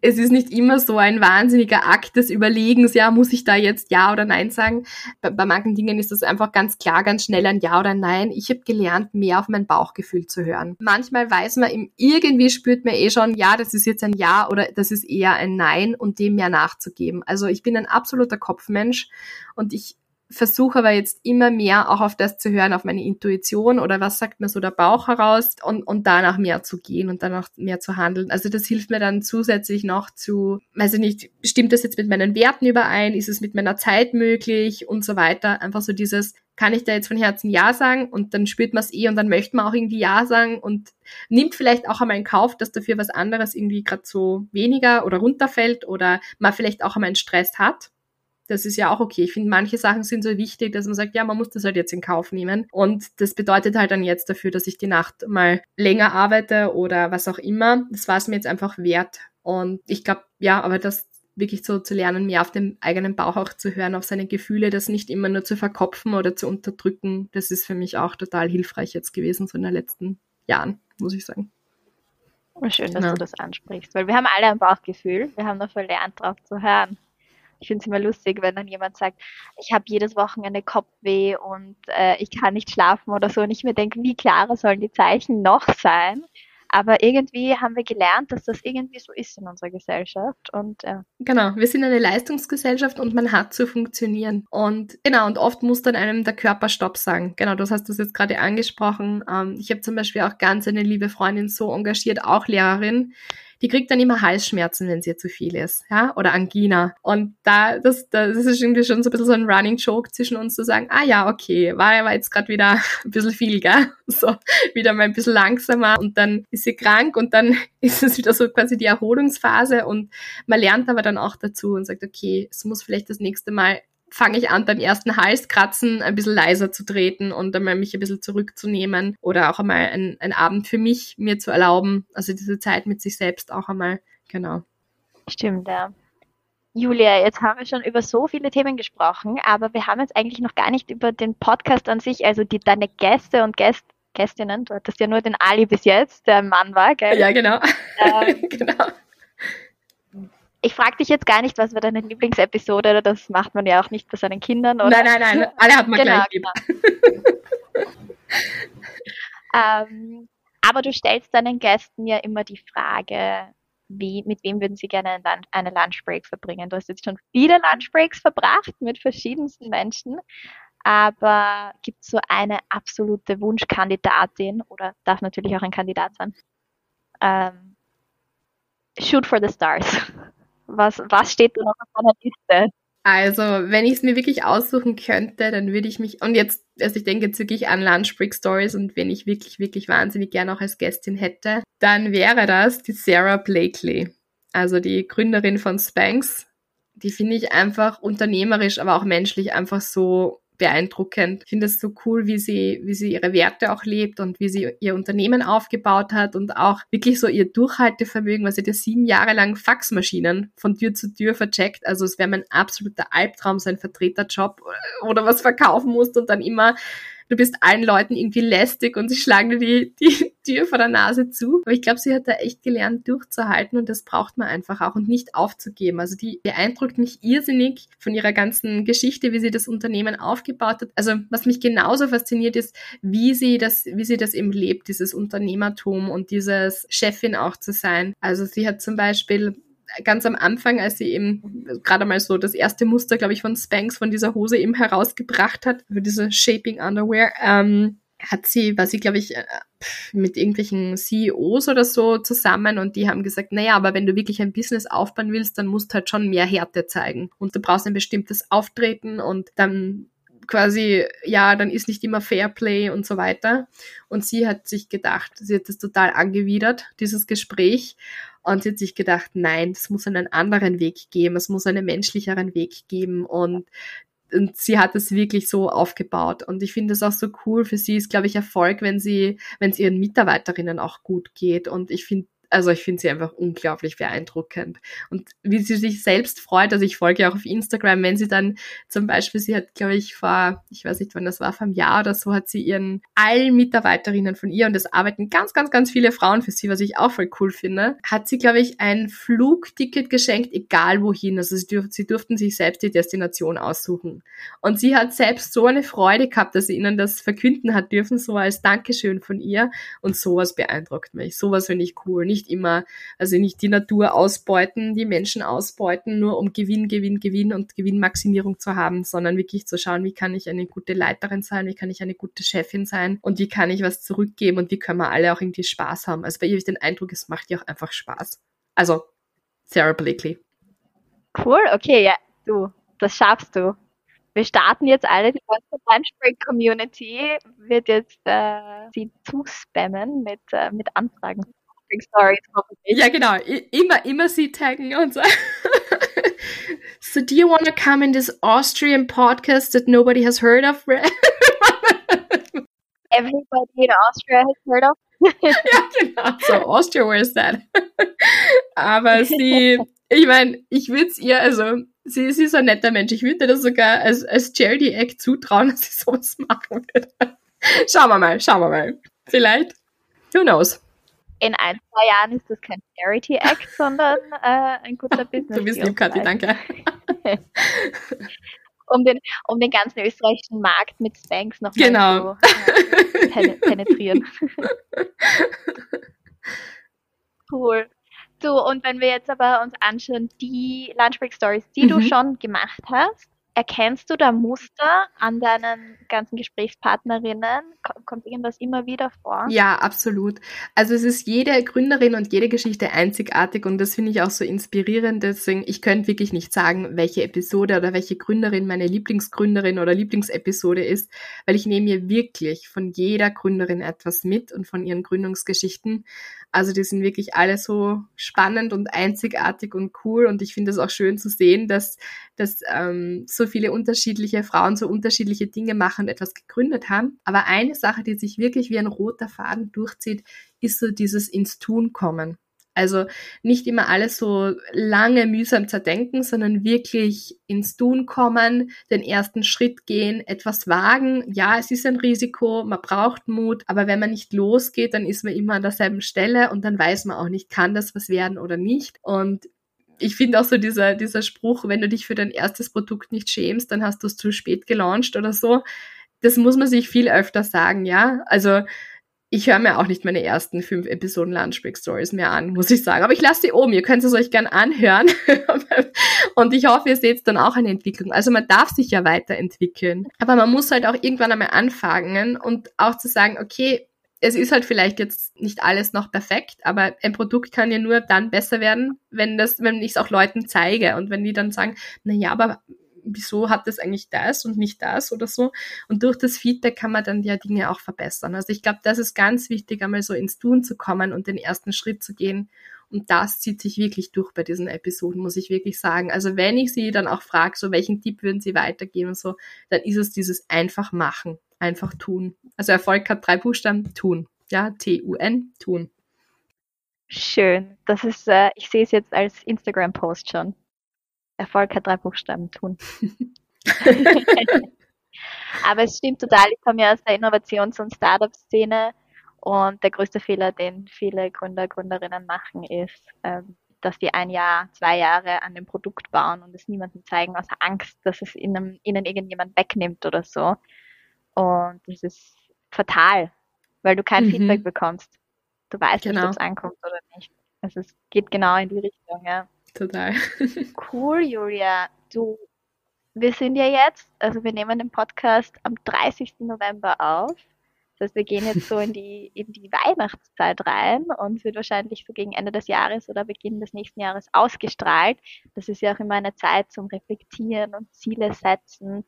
Es ist nicht immer so ein wahnsinniger Akt des Überlegens, ja, muss ich da jetzt Ja oder Nein sagen? Bei, bei manchen Dingen ist das einfach ganz klar, ganz schnell ein Ja oder Nein. Ich habe gelernt, mehr auf mein Bauchgefühl zu hören. Manchmal weiß man, irgendwie spürt man eh schon, ja, das ist jetzt ein Ja oder das ist eher ein Nein und dem mehr nachzugeben. Also ich bin ein absoluter Kopfmensch und ich versuche aber jetzt immer mehr auch auf das zu hören, auf meine Intuition oder was sagt mir so der Bauch heraus und, und danach mehr zu gehen und danach mehr zu handeln. Also das hilft mir dann zusätzlich noch zu, weiß ich nicht, stimmt das jetzt mit meinen Werten überein? Ist es mit meiner Zeit möglich und so weiter? Einfach so dieses, kann ich da jetzt von Herzen Ja sagen und dann spürt man es eh und dann möchte man auch irgendwie Ja sagen und nimmt vielleicht auch einmal in Kauf, dass dafür was anderes irgendwie gerade so weniger oder runterfällt oder man vielleicht auch einmal einen Stress hat das ist ja auch okay. Ich finde, manche Sachen sind so wichtig, dass man sagt, ja, man muss das halt jetzt in Kauf nehmen. Und das bedeutet halt dann jetzt dafür, dass ich die Nacht mal länger arbeite oder was auch immer. Das war es mir jetzt einfach wert. Und ich glaube, ja, aber das wirklich so zu lernen, mehr auf den eigenen Bauch auch zu hören, auf seine Gefühle, das nicht immer nur zu verkopfen oder zu unterdrücken, das ist für mich auch total hilfreich jetzt gewesen, so in den letzten Jahren, muss ich sagen. Schön, dass ja. du das ansprichst, weil wir haben alle ein Bauchgefühl, wir haben nur verlernt, drauf zu hören. Ich finde es immer lustig, wenn dann jemand sagt, ich habe jedes Wochenende Kopfweh und äh, ich kann nicht schlafen oder so. Und ich mir denke, wie klarer sollen die Zeichen noch sein? Aber irgendwie haben wir gelernt, dass das irgendwie so ist in unserer Gesellschaft. Und ja. Genau, wir sind eine Leistungsgesellschaft und man hat zu funktionieren. Und genau, und oft muss dann einem der Körper Stopp sagen. Genau, du hast das jetzt gerade angesprochen. Ähm, ich habe zum Beispiel auch ganz eine liebe Freundin so engagiert, auch Lehrerin die kriegt dann immer Halsschmerzen, wenn sie zu viel ist, ja, oder Angina. Und da, das, das ist irgendwie schon so ein bisschen so ein Running Joke zwischen uns zu sagen, ah ja, okay, war, war jetzt gerade wieder [LAUGHS] ein bisschen viel, gell? [LAUGHS] So, wieder mal ein bisschen langsamer und dann ist sie krank und dann [LAUGHS] ist es wieder so quasi die Erholungsphase und man lernt aber dann auch dazu und sagt, okay, es muss vielleicht das nächste Mal fange ich an, beim ersten Halskratzen ein bisschen leiser zu treten und einmal mich ein bisschen zurückzunehmen oder auch einmal einen Abend für mich mir zu erlauben. Also diese Zeit mit sich selbst auch einmal, genau. Stimmt, ja. Julia, jetzt haben wir schon über so viele Themen gesprochen, aber wir haben jetzt eigentlich noch gar nicht über den Podcast an sich, also die, deine Gäste und Gäste Gästinnen, du hattest ja nur den Ali bis jetzt, der Mann war, gell? Ja, genau. Ähm, [LAUGHS] genau ich frage dich jetzt gar nicht, was war deine Lieblingsepisode, das macht man ja auch nicht bei seinen Kindern. Oder? Nein, nein, nein, alle hat man genau, gleich genau. [LAUGHS] ähm, aber du stellst deinen Gästen ja immer die Frage, wie, mit wem würden sie gerne eine Lunchbreak verbringen? Du hast jetzt schon viele Lunchbreaks verbracht mit verschiedensten Menschen, aber gibt es so eine absolute Wunschkandidatin oder darf natürlich auch ein Kandidat sein? Ähm, shoot for the stars. [LAUGHS] Was, was steht da noch auf deiner Liste? Also, wenn ich es mir wirklich aussuchen könnte, dann würde ich mich, und jetzt, also ich denke jetzt wirklich an Lunch Break Stories und wenn ich wirklich, wirklich wahnsinnig gerne auch als Gästin hätte, dann wäre das die Sarah Blakely. Also die Gründerin von Spanx. Die finde ich einfach unternehmerisch, aber auch menschlich einfach so beeindruckend. Ich finde es so cool, wie sie, wie sie ihre Werte auch lebt und wie sie ihr Unternehmen aufgebaut hat und auch wirklich so ihr Durchhaltevermögen, weil sie ja sieben Jahre lang Faxmaschinen von Tür zu Tür vercheckt. Also es wäre mein absoluter Albtraum, sein Vertreterjob oder was verkaufen musst und dann immer du bist allen Leuten irgendwie lästig und sie schlagen dir die, die [LAUGHS] Tür vor der Nase zu. Aber ich glaube, sie hat da echt gelernt, durchzuhalten und das braucht man einfach auch und nicht aufzugeben. Also die beeindruckt mich irrsinnig von ihrer ganzen Geschichte, wie sie das Unternehmen aufgebaut hat. Also was mich genauso fasziniert ist, wie sie das, wie sie das eben lebt, dieses Unternehmertum und dieses Chefin auch zu sein. Also sie hat zum Beispiel ganz am Anfang, als sie eben gerade mal so das erste Muster, glaube ich, von Spanx von dieser Hose eben herausgebracht hat, für diese Shaping Underwear, ähm, hat sie, war sie, glaube ich, äh, mit irgendwelchen CEOs oder so zusammen und die haben gesagt, naja, aber wenn du wirklich ein Business aufbauen willst, dann musst du halt schon mehr Härte zeigen und du brauchst ein bestimmtes Auftreten und dann quasi, ja, dann ist nicht immer Fairplay und so weiter. Und sie hat sich gedacht, sie hat das total angewidert, dieses Gespräch. Und sie hat sich gedacht, nein, es muss einen anderen Weg geben, es muss einen menschlicheren Weg geben. Und und sie hat es wirklich so aufgebaut. Und ich finde es auch so cool. Für sie ist, glaube ich, Erfolg, wenn sie, wenn es ihren Mitarbeiterinnen auch gut geht. Und ich finde also ich finde sie einfach unglaublich beeindruckend. Und wie sie sich selbst freut, also ich folge ja auch auf Instagram, wenn sie dann zum Beispiel, sie hat, glaube ich, vor, ich weiß nicht wann das war, vor einem Jahr oder so, hat sie ihren allen Mitarbeiterinnen von ihr, und es arbeiten ganz, ganz, ganz viele Frauen für sie, was ich auch voll cool finde, hat sie, glaube ich, ein Flugticket geschenkt, egal wohin. Also sie, dürf, sie durften sich selbst die Destination aussuchen. Und sie hat selbst so eine Freude gehabt, dass sie ihnen das verkünden hat dürfen, so als Dankeschön von ihr. Und sowas beeindruckt mich. Sowas finde ich cool. Nicht immer, also nicht die Natur ausbeuten, die Menschen ausbeuten, nur um Gewinn, Gewinn, Gewinn und Gewinnmaximierung zu haben, sondern wirklich zu schauen, wie kann ich eine gute Leiterin sein, wie kann ich eine gute Chefin sein und wie kann ich was zurückgeben und wie können wir alle auch irgendwie Spaß haben. Also bei ihr habe ich den Eindruck, es macht ihr auch einfach Spaß. Also Sarah Blakely. Cool, okay, ja, du, das schaffst du. Wir starten jetzt alle, die ganze Lunchbreak-Community wird jetzt äh, sie zuspammen mit, äh, mit Anfragen. Stories hoffentlich. Ja, genau. Immer, immer sie taggen und so. [LAUGHS] so, do you want to come in this Austrian podcast that nobody has heard of? [LAUGHS] Everybody in Austria has heard of. [LAUGHS] ja, genau. So, Austria, where is that? Aber sie, ich meine, ich würde es ihr, also, sie, sie ist ein netter Mensch. Ich würde das sogar als, als Charity-Act zutrauen, dass sie sowas machen würde. Schauen wir mal, schauen wir mal. Vielleicht. Who knows? In ein, zwei Jahren ist das kein Charity-Act, [LAUGHS] sondern äh, ein guter Business. Du bist lieb, Kathi, danke. [LAUGHS] um den, um den ganzen österreichischen Markt mit Spanks noch genau. zu äh, [LAUGHS] penetrieren. cool. So, und wenn wir jetzt aber uns anschauen, die Lunchbreak Stories, die mhm. du schon gemacht hast, Erkennst du da Muster an deinen ganzen Gesprächspartnerinnen? Kommt irgendwas immer wieder vor? Ja, absolut. Also es ist jede Gründerin und jede Geschichte einzigartig und das finde ich auch so inspirierend. Deswegen, ich könnte wirklich nicht sagen, welche Episode oder welche Gründerin meine Lieblingsgründerin oder Lieblingsepisode ist, weil ich nehme mir wirklich von jeder Gründerin etwas mit und von ihren Gründungsgeschichten. Also die sind wirklich alle so spannend und einzigartig und cool und ich finde es auch schön zu sehen, dass, dass ähm, so viele unterschiedliche Frauen so unterschiedliche Dinge machen und etwas gegründet haben. Aber eine Sache, die sich wirklich wie ein roter Faden durchzieht, ist so dieses ins Tun kommen. Also nicht immer alles so lange mühsam zerdenken, sondern wirklich ins Tun kommen, den ersten Schritt gehen, etwas wagen. Ja, es ist ein Risiko, man braucht Mut, aber wenn man nicht losgeht, dann ist man immer an derselben Stelle und dann weiß man auch nicht, kann das was werden oder nicht. Und ich finde auch so dieser, dieser Spruch, wenn du dich für dein erstes Produkt nicht schämst, dann hast du es zu spät gelauncht oder so. Das muss man sich viel öfter sagen, ja. Also ich höre mir auch nicht meine ersten fünf Episoden Lunchbreak Stories mehr an, muss ich sagen. Aber ich lasse die oben, ihr könnt es euch gern anhören. [LAUGHS] und ich hoffe, ihr seht dann auch eine Entwicklung. Also man darf sich ja weiterentwickeln. Aber man muss halt auch irgendwann einmal anfangen und auch zu sagen, okay, es ist halt vielleicht jetzt nicht alles noch perfekt, aber ein Produkt kann ja nur dann besser werden, wenn das, wenn ich es auch Leuten zeige und wenn die dann sagen, na ja, aber wieso hat das eigentlich das und nicht das oder so. Und durch das Feedback kann man dann ja Dinge auch verbessern. Also ich glaube, das ist ganz wichtig, einmal so ins Tun zu kommen und den ersten Schritt zu gehen. Und das zieht sich wirklich durch bei diesen Episoden, muss ich wirklich sagen. Also wenn ich sie dann auch frage, so welchen Tipp würden sie weitergeben und so, dann ist es dieses einfach machen, einfach tun. Also Erfolg hat drei Buchstaben, tun. Ja, T-U-N, tun. Schön. Das ist, äh, ich sehe es jetzt als Instagram-Post schon. Erfolg hat drei Buchstaben tun. [LAUGHS] [LAUGHS] Aber es stimmt total, ich komme ja aus der Innovations- und Startup-Szene und der größte Fehler, den viele Gründer, Gründerinnen machen, ist, ähm, dass die ein Jahr, zwei Jahre an dem Produkt bauen und es niemandem zeigen aus Angst, dass es ihnen, ihnen irgendjemand wegnimmt oder so. Und das ist fatal, weil du kein mhm. Feedback bekommst. Du weißt genau. nicht, ob es ankommt oder nicht. Also es geht genau in die Richtung, ja. Total. [LAUGHS] cool, Julia. Du, wir sind ja jetzt, also wir nehmen den Podcast am 30. November auf. Das heißt, wir gehen jetzt so in die, [LAUGHS] in die Weihnachtszeit rein und wird wahrscheinlich so gegen Ende des Jahres oder Beginn des nächsten Jahres ausgestrahlt. Das ist ja auch immer eine Zeit zum Reflektieren und Ziele setzen.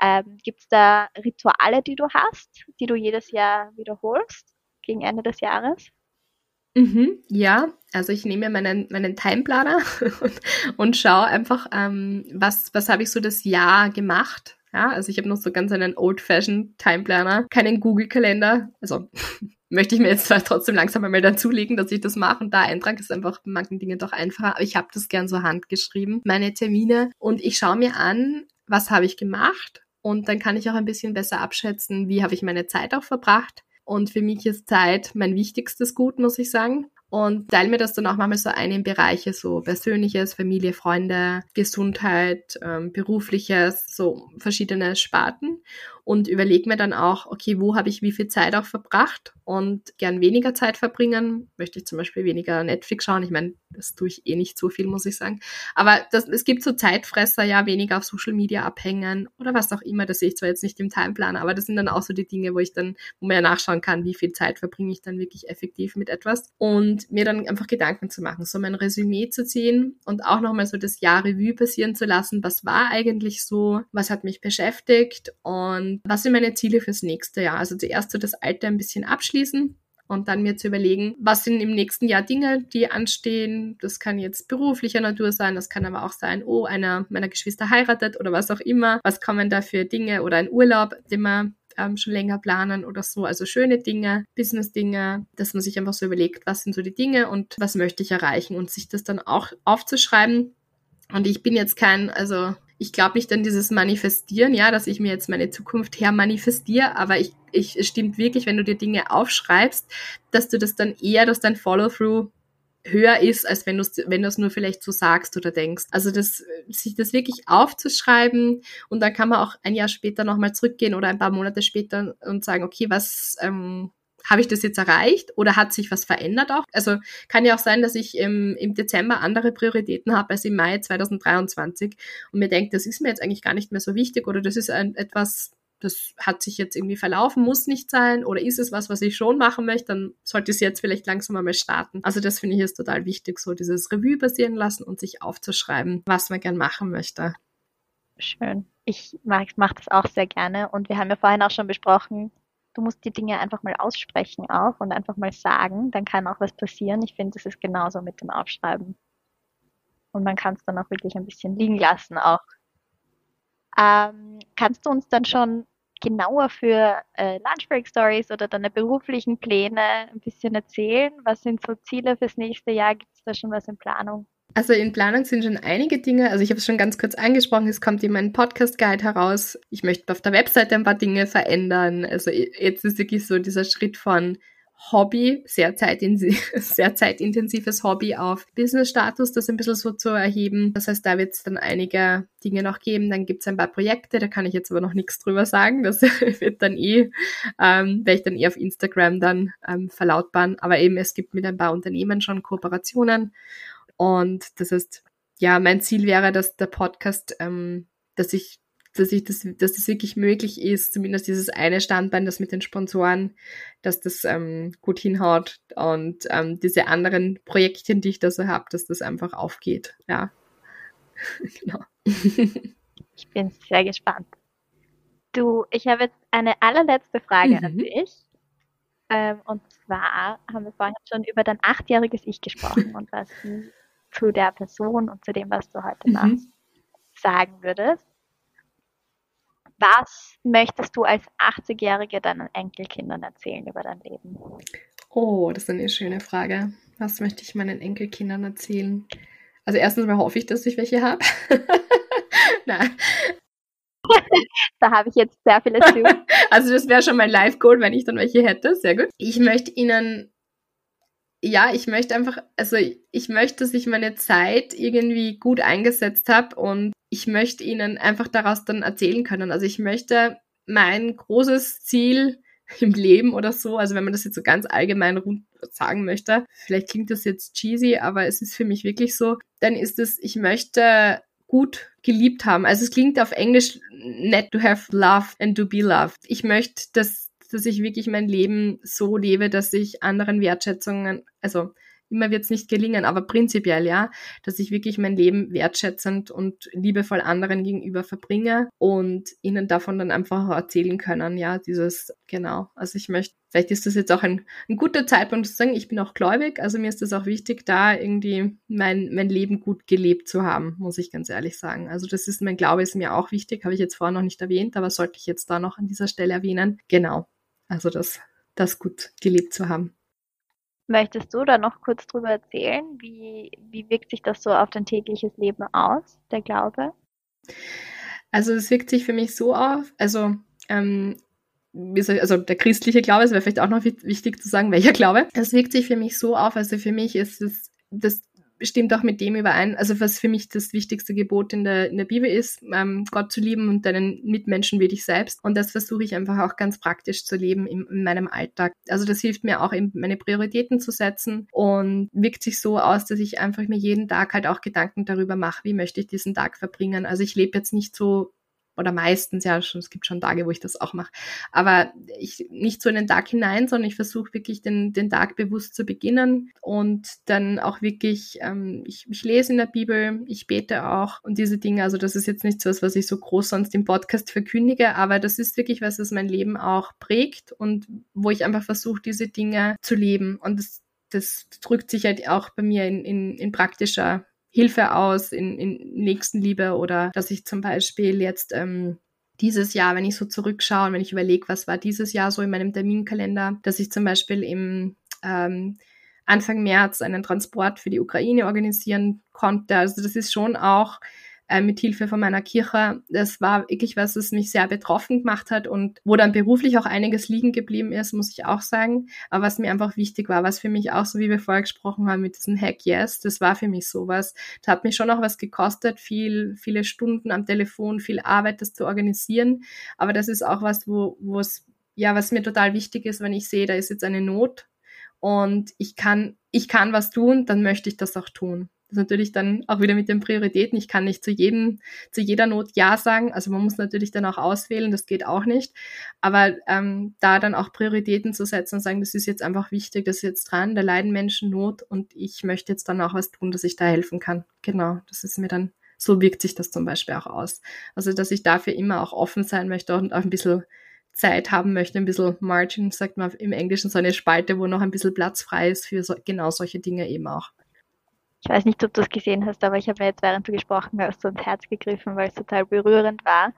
Ähm, Gibt es da Rituale, die du hast, die du jedes Jahr wiederholst gegen Ende des Jahres? Mhm, ja, also ich nehme meinen, meinen Timeplaner [LAUGHS] und, und schaue einfach, ähm, was, was habe ich so das Jahr gemacht. Ja, also ich habe noch so ganz einen old-fashioned Timeplaner, keinen Google-Kalender. Also [LAUGHS] möchte ich mir jetzt trotzdem langsam einmal dazulegen, dass ich das mache und da eintrage, ist einfach bei manchen Dingen doch einfacher. Aber ich habe das gern so handgeschrieben, meine Termine. Und ich schaue mir an, was habe ich gemacht. Und dann kann ich auch ein bisschen besser abschätzen, wie habe ich meine Zeit auch verbracht. Und für mich ist Zeit mein wichtigstes Gut, muss ich sagen. Und teile mir das dann auch manchmal so ein in Bereiche, so Persönliches, Familie, Freunde, Gesundheit, ähm, Berufliches, so verschiedene Sparten und überlege mir dann auch, okay, wo habe ich wie viel Zeit auch verbracht und gern weniger Zeit verbringen. Möchte ich zum Beispiel weniger Netflix schauen. Ich meine, das tue ich eh nicht so viel, muss ich sagen. Aber das, es gibt so Zeitfresser, ja, weniger auf Social Media abhängen oder was auch immer. Das sehe ich zwar jetzt nicht im Timeplan, aber das sind dann auch so die Dinge, wo ich dann, wo man ja nachschauen kann, wie viel Zeit verbringe ich dann wirklich effektiv mit etwas und mir dann einfach Gedanken zu machen, so mein Resümee zu ziehen und auch nochmal so das Jahr Revue passieren zu lassen. Was war eigentlich so? Was hat mich beschäftigt? Und was sind meine Ziele fürs nächste Jahr? Also zuerst so das Alte ein bisschen abschließen und dann mir zu überlegen, was sind im nächsten Jahr Dinge, die anstehen. Das kann jetzt beruflicher Natur sein, das kann aber auch sein, oh, einer meiner Geschwister heiratet oder was auch immer. Was kommen da für Dinge oder ein Urlaub, den man ähm, schon länger planen oder so. Also schöne Dinge, Business-Dinge, dass man sich einfach so überlegt, was sind so die Dinge und was möchte ich erreichen und sich das dann auch aufzuschreiben. Und ich bin jetzt kein, also ich glaube nicht an dieses Manifestieren, ja, dass ich mir jetzt meine Zukunft her manifestiere, aber ich, ich, es stimmt wirklich, wenn du dir Dinge aufschreibst, dass du das dann eher, dass dein Follow-through höher ist, als wenn du es wenn du es nur vielleicht so sagst oder denkst. Also das, sich das wirklich aufzuschreiben und dann kann man auch ein Jahr später nochmal zurückgehen oder ein paar Monate später und sagen, okay, was, ähm, habe ich das jetzt erreicht oder hat sich was verändert auch? Also kann ja auch sein, dass ich im, im Dezember andere Prioritäten habe als im Mai 2023 und mir denke, das ist mir jetzt eigentlich gar nicht mehr so wichtig oder das ist ein, etwas, das hat sich jetzt irgendwie verlaufen, muss nicht sein oder ist es was, was ich schon machen möchte, dann sollte es jetzt vielleicht langsam einmal starten. Also das finde ich ist total wichtig, so dieses Revue basieren lassen und sich aufzuschreiben, was man gern machen möchte. Schön. Ich mache mach das auch sehr gerne und wir haben ja vorhin auch schon besprochen, du musst die Dinge einfach mal aussprechen auch und einfach mal sagen, dann kann auch was passieren. Ich finde, das ist genauso mit dem Aufschreiben. Und man kann es dann auch wirklich ein bisschen liegen lassen auch. Ähm, kannst du uns dann schon genauer für äh, Lunchbreak Stories oder deine beruflichen Pläne ein bisschen erzählen? Was sind so Ziele fürs nächste Jahr? Gibt es da schon was in Planung? Also in Planung sind schon einige Dinge. Also ich habe es schon ganz kurz angesprochen, es kommt eben ein Podcast-Guide heraus. Ich möchte auf der Webseite ein paar Dinge verändern. Also jetzt ist wirklich so dieser Schritt von Hobby, sehr, zeitintensiv, [LAUGHS] sehr zeitintensives Hobby auf Business-Status, das ein bisschen so zu erheben. Das heißt, da wird es dann einige Dinge noch geben. Dann gibt es ein paar Projekte, da kann ich jetzt aber noch nichts drüber sagen. Das [LAUGHS] wird dann eh, ähm, werde ich dann eh auf Instagram dann ähm, verlautbaren. Aber eben, es gibt mit ein paar Unternehmen schon Kooperationen und das heißt, ja, mein Ziel wäre, dass der Podcast, ähm, dass ich, dass ich das, dass das wirklich möglich ist, zumindest dieses eine Standbein, das mit den Sponsoren, dass das ähm, gut hinhaut und ähm, diese anderen Projektchen, die ich da so habe, dass das einfach aufgeht. Ja, [LAUGHS] genau. [LAUGHS] ich bin sehr gespannt. Du, ich habe jetzt eine allerletzte Frage mhm. an dich. Ähm, und zwar haben wir vorhin schon über dein achtjähriges Ich gesprochen und was zu der Person und zu dem, was du heute mhm. machst, sagen würdest. Was möchtest du als 80-Jährige deinen Enkelkindern erzählen über dein Leben? Oh, das ist eine schöne Frage. Was möchte ich meinen Enkelkindern erzählen? Also erstens mal hoffe ich, dass ich welche habe. [LAUGHS] Nein. [LAUGHS] da habe ich jetzt sehr viele zu. [LAUGHS] also das wäre schon mein Live-Goal, wenn ich dann welche hätte. Sehr gut. Ich möchte ihnen ja, ich möchte einfach, also ich möchte, dass ich meine Zeit irgendwie gut eingesetzt habe und ich möchte ihnen einfach daraus dann erzählen können. Also ich möchte mein großes Ziel [LAUGHS] im Leben oder so, also wenn man das jetzt so ganz allgemein sagen möchte, vielleicht klingt das jetzt cheesy, aber es ist für mich wirklich so, dann ist es, ich möchte gut geliebt haben. Also es klingt auf Englisch net to have love and to be loved. Ich möchte, dass dass ich wirklich mein Leben so lebe, dass ich anderen Wertschätzungen, also immer wird es nicht gelingen, aber prinzipiell ja, dass ich wirklich mein Leben wertschätzend und liebevoll anderen gegenüber verbringe und ihnen davon dann einfach erzählen können, ja, dieses, genau. Also ich möchte, vielleicht ist das jetzt auch ein, ein guter Zeitpunkt zu sagen, ich bin auch gläubig, also mir ist das auch wichtig, da irgendwie mein, mein Leben gut gelebt zu haben, muss ich ganz ehrlich sagen. Also das ist, mein Glaube ist mir auch wichtig, habe ich jetzt vorher noch nicht erwähnt, aber sollte ich jetzt da noch an dieser Stelle erwähnen. Genau. Also das, das gut gelebt zu haben. Möchtest du da noch kurz drüber erzählen? Wie, wie wirkt sich das so auf dein tägliches Leben aus, der Glaube? Also es wirkt sich für mich so auf, also ähm, also der christliche Glaube, es wäre vielleicht auch noch wichtig zu sagen, welcher Glaube. Es wirkt sich für mich so auf, also für mich ist es das stimmt auch mit dem überein, also was für mich das wichtigste Gebot in der, in der Bibel ist, ähm, Gott zu lieben und deinen Mitmenschen wie dich selbst. Und das versuche ich einfach auch ganz praktisch zu leben in, in meinem Alltag. Also das hilft mir auch, eben meine Prioritäten zu setzen und wirkt sich so aus, dass ich einfach mir jeden Tag halt auch Gedanken darüber mache, wie möchte ich diesen Tag verbringen. Also ich lebe jetzt nicht so oder meistens, ja, schon, es gibt schon Tage, wo ich das auch mache. Aber ich nicht so in den Tag hinein, sondern ich versuche wirklich den, den Tag bewusst zu beginnen und dann auch wirklich, ähm, ich, ich lese in der Bibel, ich bete auch und diese Dinge, also das ist jetzt nicht so was, was ich so groß sonst im Podcast verkündige, aber das ist wirklich was, das mein Leben auch prägt und wo ich einfach versuche, diese Dinge zu leben. Und das, das drückt sich halt auch bei mir in, in, in praktischer Hilfe aus in, in Nächstenliebe oder dass ich zum Beispiel jetzt ähm, dieses Jahr, wenn ich so zurückschaue und wenn ich überlege, was war dieses Jahr so in meinem Terminkalender, dass ich zum Beispiel im ähm, Anfang März einen Transport für die Ukraine organisieren konnte. Also das ist schon auch äh, mit Hilfe von meiner Kirche. Das war wirklich was, das mich sehr betroffen gemacht hat und wo dann beruflich auch einiges liegen geblieben ist, muss ich auch sagen. Aber was mir einfach wichtig war, was für mich auch so, wie wir vorher gesprochen haben mit diesem Hack Yes, das war für mich sowas. Das hat mich schon auch was gekostet, viel, viele Stunden am Telefon, viel Arbeit, das zu organisieren. Aber das ist auch was, wo, wo es, ja, was mir total wichtig ist, wenn ich sehe, da ist jetzt eine Not und ich kann, ich kann was tun, dann möchte ich das auch tun. Ist natürlich dann auch wieder mit den Prioritäten. Ich kann nicht zu jedem, zu jeder Not Ja sagen. Also man muss natürlich dann auch auswählen, das geht auch nicht. Aber ähm, da dann auch Prioritäten zu setzen und sagen, das ist jetzt einfach wichtig, das ist jetzt dran, da leiden Menschen Not und ich möchte jetzt dann auch was tun, dass ich da helfen kann. Genau, das ist mir dann, so wirkt sich das zum Beispiel auch aus. Also dass ich dafür immer auch offen sein möchte und auch ein bisschen Zeit haben möchte, ein bisschen Margin, sagt man im Englischen, so eine Spalte, wo noch ein bisschen Platz frei ist für so, genau solche Dinge eben auch. Ich weiß nicht, ob du es gesehen hast, aber ich habe mir jetzt, während du gesprochen hast, so ins Herz gegriffen, weil es total berührend war.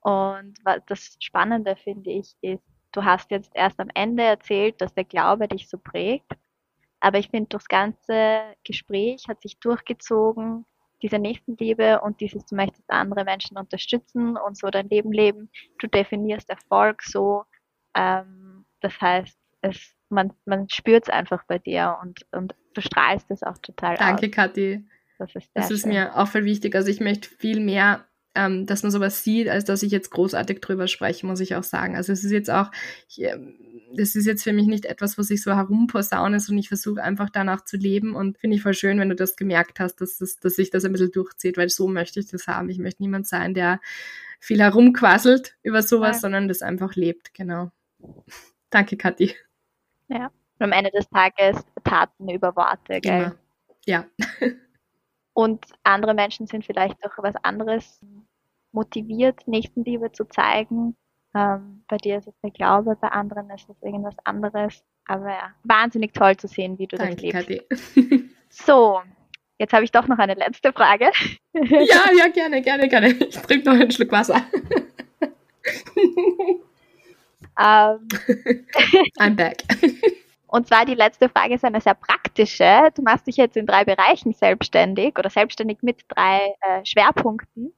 Und das Spannende, finde ich, ist, du hast jetzt erst am Ende erzählt, dass der Glaube dich so prägt. Aber ich finde, durchs ganze Gespräch hat sich durchgezogen, diese Nächstenliebe und dieses, du möchtest andere Menschen unterstützen und so dein Leben leben. Du definierst Erfolg so. Ähm, das heißt, es man, man spürt es einfach bei dir und, und du strahlst es auch total Danke, aus. Kathi. Das ist, das ist mir auch voll wichtig. Also ich möchte viel mehr, ähm, dass man sowas sieht, als dass ich jetzt großartig drüber spreche, muss ich auch sagen. Also es ist jetzt auch, ich, ähm, das ist jetzt für mich nicht etwas, was ich so herumposaune, sondern ich versuche einfach danach zu leben und finde ich voll schön, wenn du das gemerkt hast, dass, das, dass sich das ein bisschen durchzieht, weil so möchte ich das haben. Ich möchte niemand sein, der viel herumquasselt über sowas, ja. sondern das einfach lebt, genau. Danke, Kathi. Ja. Und am Ende des Tages Taten über Worte, gell? Immer. Ja. [LAUGHS] Und andere Menschen sind vielleicht durch was anderes motiviert, Nächstenliebe zu zeigen. Ähm, bei dir ist es der Glaube, bei anderen ist es irgendwas anderes. Aber ja, wahnsinnig toll zu sehen, wie du Danke, das lebst. Kathi. [LAUGHS] so, jetzt habe ich doch noch eine letzte Frage. ja, ja, gerne, gerne, gerne. Ich trinke noch einen Schluck Wasser. [LAUGHS] Ähm, [LAUGHS] I'm back. [LAUGHS] Und zwar die letzte Frage ist eine sehr praktische. Du machst dich jetzt in drei Bereichen selbstständig oder selbstständig mit drei äh, Schwerpunkten.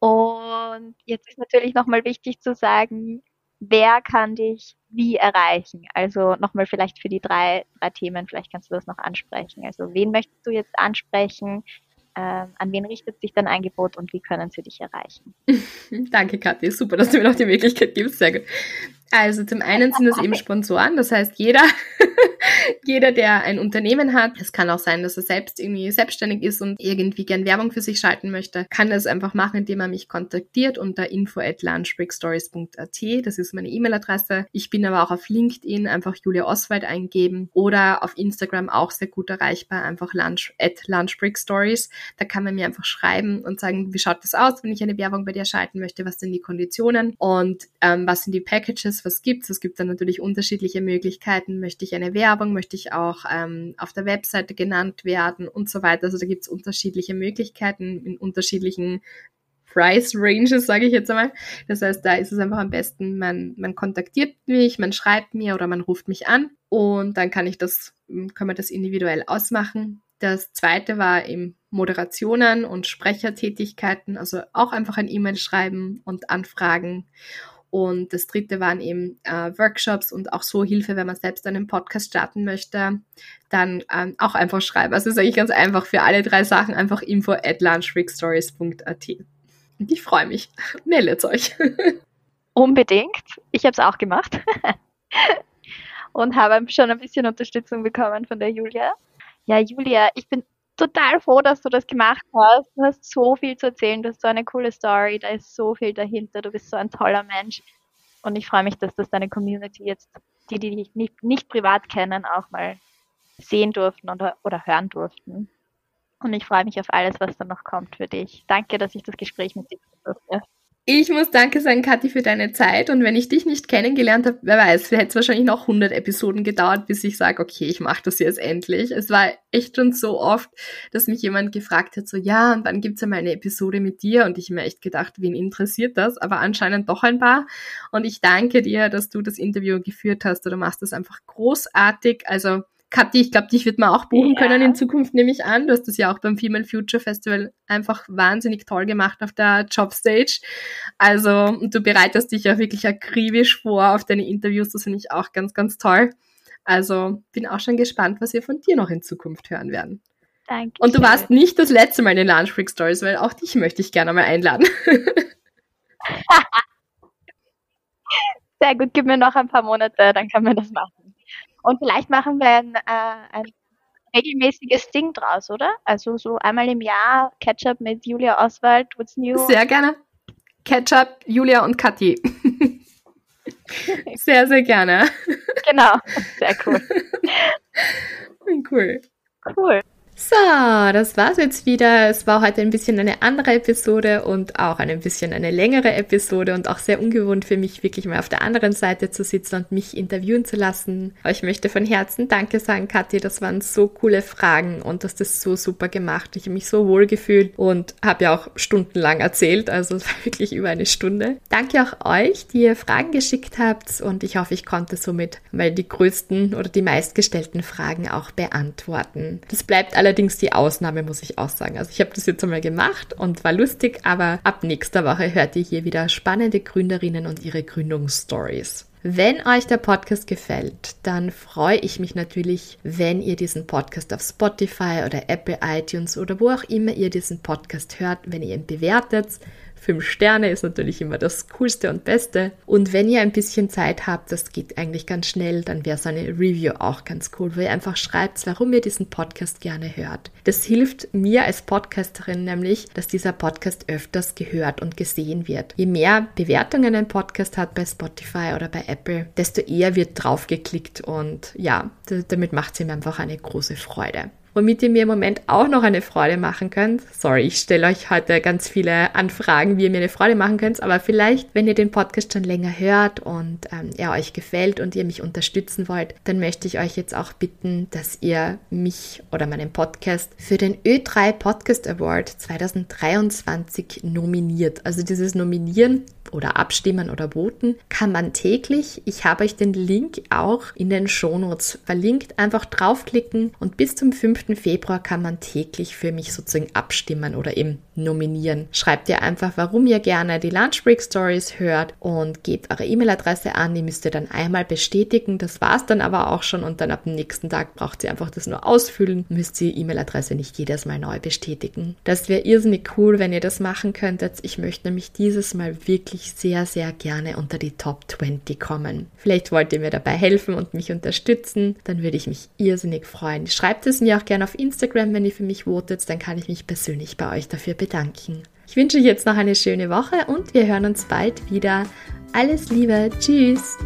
Und jetzt ist natürlich nochmal wichtig zu sagen, wer kann dich wie erreichen? Also nochmal vielleicht für die drei, drei Themen, vielleicht kannst du das noch ansprechen. Also wen möchtest du jetzt ansprechen? Ähm, an wen richtet sich dein Angebot und wie können sie dich erreichen? [LAUGHS] Danke, Kathi. Super, dass du mir noch die Möglichkeit gibst. Sehr gut. Also zum einen sind es eben Sponsoren, das heißt jeder, [LAUGHS] jeder, der ein Unternehmen hat, es kann auch sein, dass er selbst irgendwie selbstständig ist und irgendwie gern Werbung für sich schalten möchte, kann das einfach machen, indem er mich kontaktiert unter info at lunchbreakstories.at. Das ist meine E-Mail-Adresse. Ich bin aber auch auf LinkedIn, einfach Julia Oswald eingeben oder auf Instagram auch sehr gut erreichbar, einfach lunch at lunchbreakstories. Da kann man mir einfach schreiben und sagen, wie schaut das aus, wenn ich eine Werbung bei dir schalten möchte, was sind die Konditionen und ähm, was sind die Packages, was gibt's. Es gibt dann natürlich unterschiedliche Möglichkeiten. Möchte ich eine Werbung, möchte ich auch ähm, auf der Webseite genannt werden und so weiter. Also da gibt's unterschiedliche Möglichkeiten in unterschiedlichen Price Ranges, sage ich jetzt einmal. Das heißt, da ist es einfach am besten, man, man kontaktiert mich, man schreibt mir oder man ruft mich an und dann kann ich das, kann man das individuell ausmachen. Das zweite war eben Moderationen und Sprechertätigkeiten, also auch einfach ein E-Mail schreiben und anfragen. Und das dritte waren eben äh, Workshops und auch so Hilfe, wenn man selbst einen Podcast starten möchte, dann ähm, auch einfach schreiben. Also ist eigentlich ganz einfach für alle drei Sachen einfach info at lunchweekstories.at. Und ich freue mich. [LAUGHS] Meldet euch. [LAUGHS] Unbedingt. Ich habe es auch gemacht. [LAUGHS] und habe schon ein bisschen Unterstützung bekommen von der Julia. Ja, Julia, ich bin total froh, dass du das gemacht hast. Du hast so viel zu erzählen, du hast so eine coole Story, da ist so viel dahinter, du bist so ein toller Mensch. Und ich freue mich, dass das deine Community jetzt, die, die dich nicht, nicht privat kennen, auch mal sehen durften oder, oder hören durften. Und ich freue mich auf alles, was dann noch kommt für dich. Danke, dass ich das Gespräch mit dir durfte. Ich muss Danke sagen, Kathi, für deine Zeit. Und wenn ich dich nicht kennengelernt habe, wer weiß, hätte es wahrscheinlich noch 100 Episoden gedauert, bis ich sage, okay, ich mache das jetzt endlich. Es war echt schon so oft, dass mich jemand gefragt hat, so, ja, und dann gibt's ja mal eine Episode mit dir. Und ich mir echt gedacht, wen interessiert das? Aber anscheinend doch ein paar. Und ich danke dir, dass du das Interview geführt hast. Du machst das einfach großartig. Also Kathi, ich glaube, dich wird man auch buchen ja. können in Zukunft, nehme ich an. Du hast das ja auch beim Female Future Festival einfach wahnsinnig toll gemacht auf der Jobstage. Also, du bereitest dich ja wirklich akribisch vor auf deine Interviews. Das finde ich auch ganz, ganz toll. Also, bin auch schon gespannt, was wir von dir noch in Zukunft hören werden. Danke. Und du warst nicht das letzte Mal in den Lunch Break Stories, weil auch dich möchte ich gerne mal einladen. [LAUGHS] Sehr gut, gib mir noch ein paar Monate, dann können wir das machen. Und vielleicht machen wir ein, äh, ein regelmäßiges Ding draus, oder? Also so einmal im Jahr Catch-up mit Julia Oswald, what's new? Sehr gerne. Catch-up, Julia und Kathi. [LAUGHS] sehr, sehr gerne. Genau, sehr cool. [LAUGHS] cool. Cool. So, das war's jetzt wieder. Es war heute ein bisschen eine andere Episode und auch ein bisschen eine längere Episode und auch sehr ungewohnt für mich, wirklich mal auf der anderen Seite zu sitzen und mich interviewen zu lassen. Aber ich möchte von Herzen Danke sagen, Kathi. Das waren so coole Fragen und du hast das so super gemacht. Ich habe mich so wohl gefühlt und habe ja auch stundenlang erzählt. Also [LAUGHS] wirklich über eine Stunde. Danke auch euch, die ihr Fragen geschickt habt und ich hoffe, ich konnte somit mal die größten oder die meistgestellten Fragen auch beantworten. Das bleibt allerdings die Ausnahme, muss ich auch sagen. Also ich habe das jetzt einmal gemacht und war lustig, aber ab nächster Woche hört ihr hier wieder spannende Gründerinnen und ihre Gründungsstories. Wenn euch der Podcast gefällt, dann freue ich mich natürlich, wenn ihr diesen Podcast auf Spotify oder Apple iTunes oder wo auch immer ihr diesen Podcast hört, wenn ihr ihn bewertet Fünf Sterne ist natürlich immer das Coolste und Beste. Und wenn ihr ein bisschen Zeit habt, das geht eigentlich ganz schnell, dann wäre so eine Review auch ganz cool, wo ihr einfach schreibt, warum ihr diesen Podcast gerne hört. Das hilft mir als Podcasterin nämlich, dass dieser Podcast öfters gehört und gesehen wird. Je mehr Bewertungen ein Podcast hat bei Spotify oder bei Apple, desto eher wird draufgeklickt und ja, damit macht es ihm einfach eine große Freude womit ihr mir im Moment auch noch eine Freude machen könnt. Sorry, ich stelle euch heute ganz viele Anfragen, wie ihr mir eine Freude machen könnt, aber vielleicht, wenn ihr den Podcast schon länger hört und ähm, er euch gefällt und ihr mich unterstützen wollt, dann möchte ich euch jetzt auch bitten, dass ihr mich oder meinen Podcast für den Ö3 Podcast Award 2023 nominiert. Also dieses Nominieren oder abstimmen oder voten kann man täglich. Ich habe euch den Link auch in den Shownotes verlinkt. Einfach draufklicken und bis zum 5. Februar kann man täglich für mich sozusagen abstimmen oder eben nominieren. Schreibt ihr einfach, warum ihr gerne die Lunch Break Stories hört und gebt eure E-Mail-Adresse an. Die müsst ihr dann einmal bestätigen. Das war's dann aber auch schon und dann ab dem nächsten Tag braucht ihr einfach das nur ausfüllen. Müsst ihr E-Mail-Adresse nicht jedes Mal neu bestätigen. Das wäre irrsinnig cool, wenn ihr das machen könntet. Ich möchte nämlich dieses Mal wirklich ich sehr, sehr gerne unter die Top 20 kommen. Vielleicht wollt ihr mir dabei helfen und mich unterstützen, dann würde ich mich irrsinnig freuen. Schreibt es mir auch gerne auf Instagram, wenn ihr für mich votet, dann kann ich mich persönlich bei euch dafür bedanken. Ich wünsche euch jetzt noch eine schöne Woche und wir hören uns bald wieder. Alles Liebe, tschüss!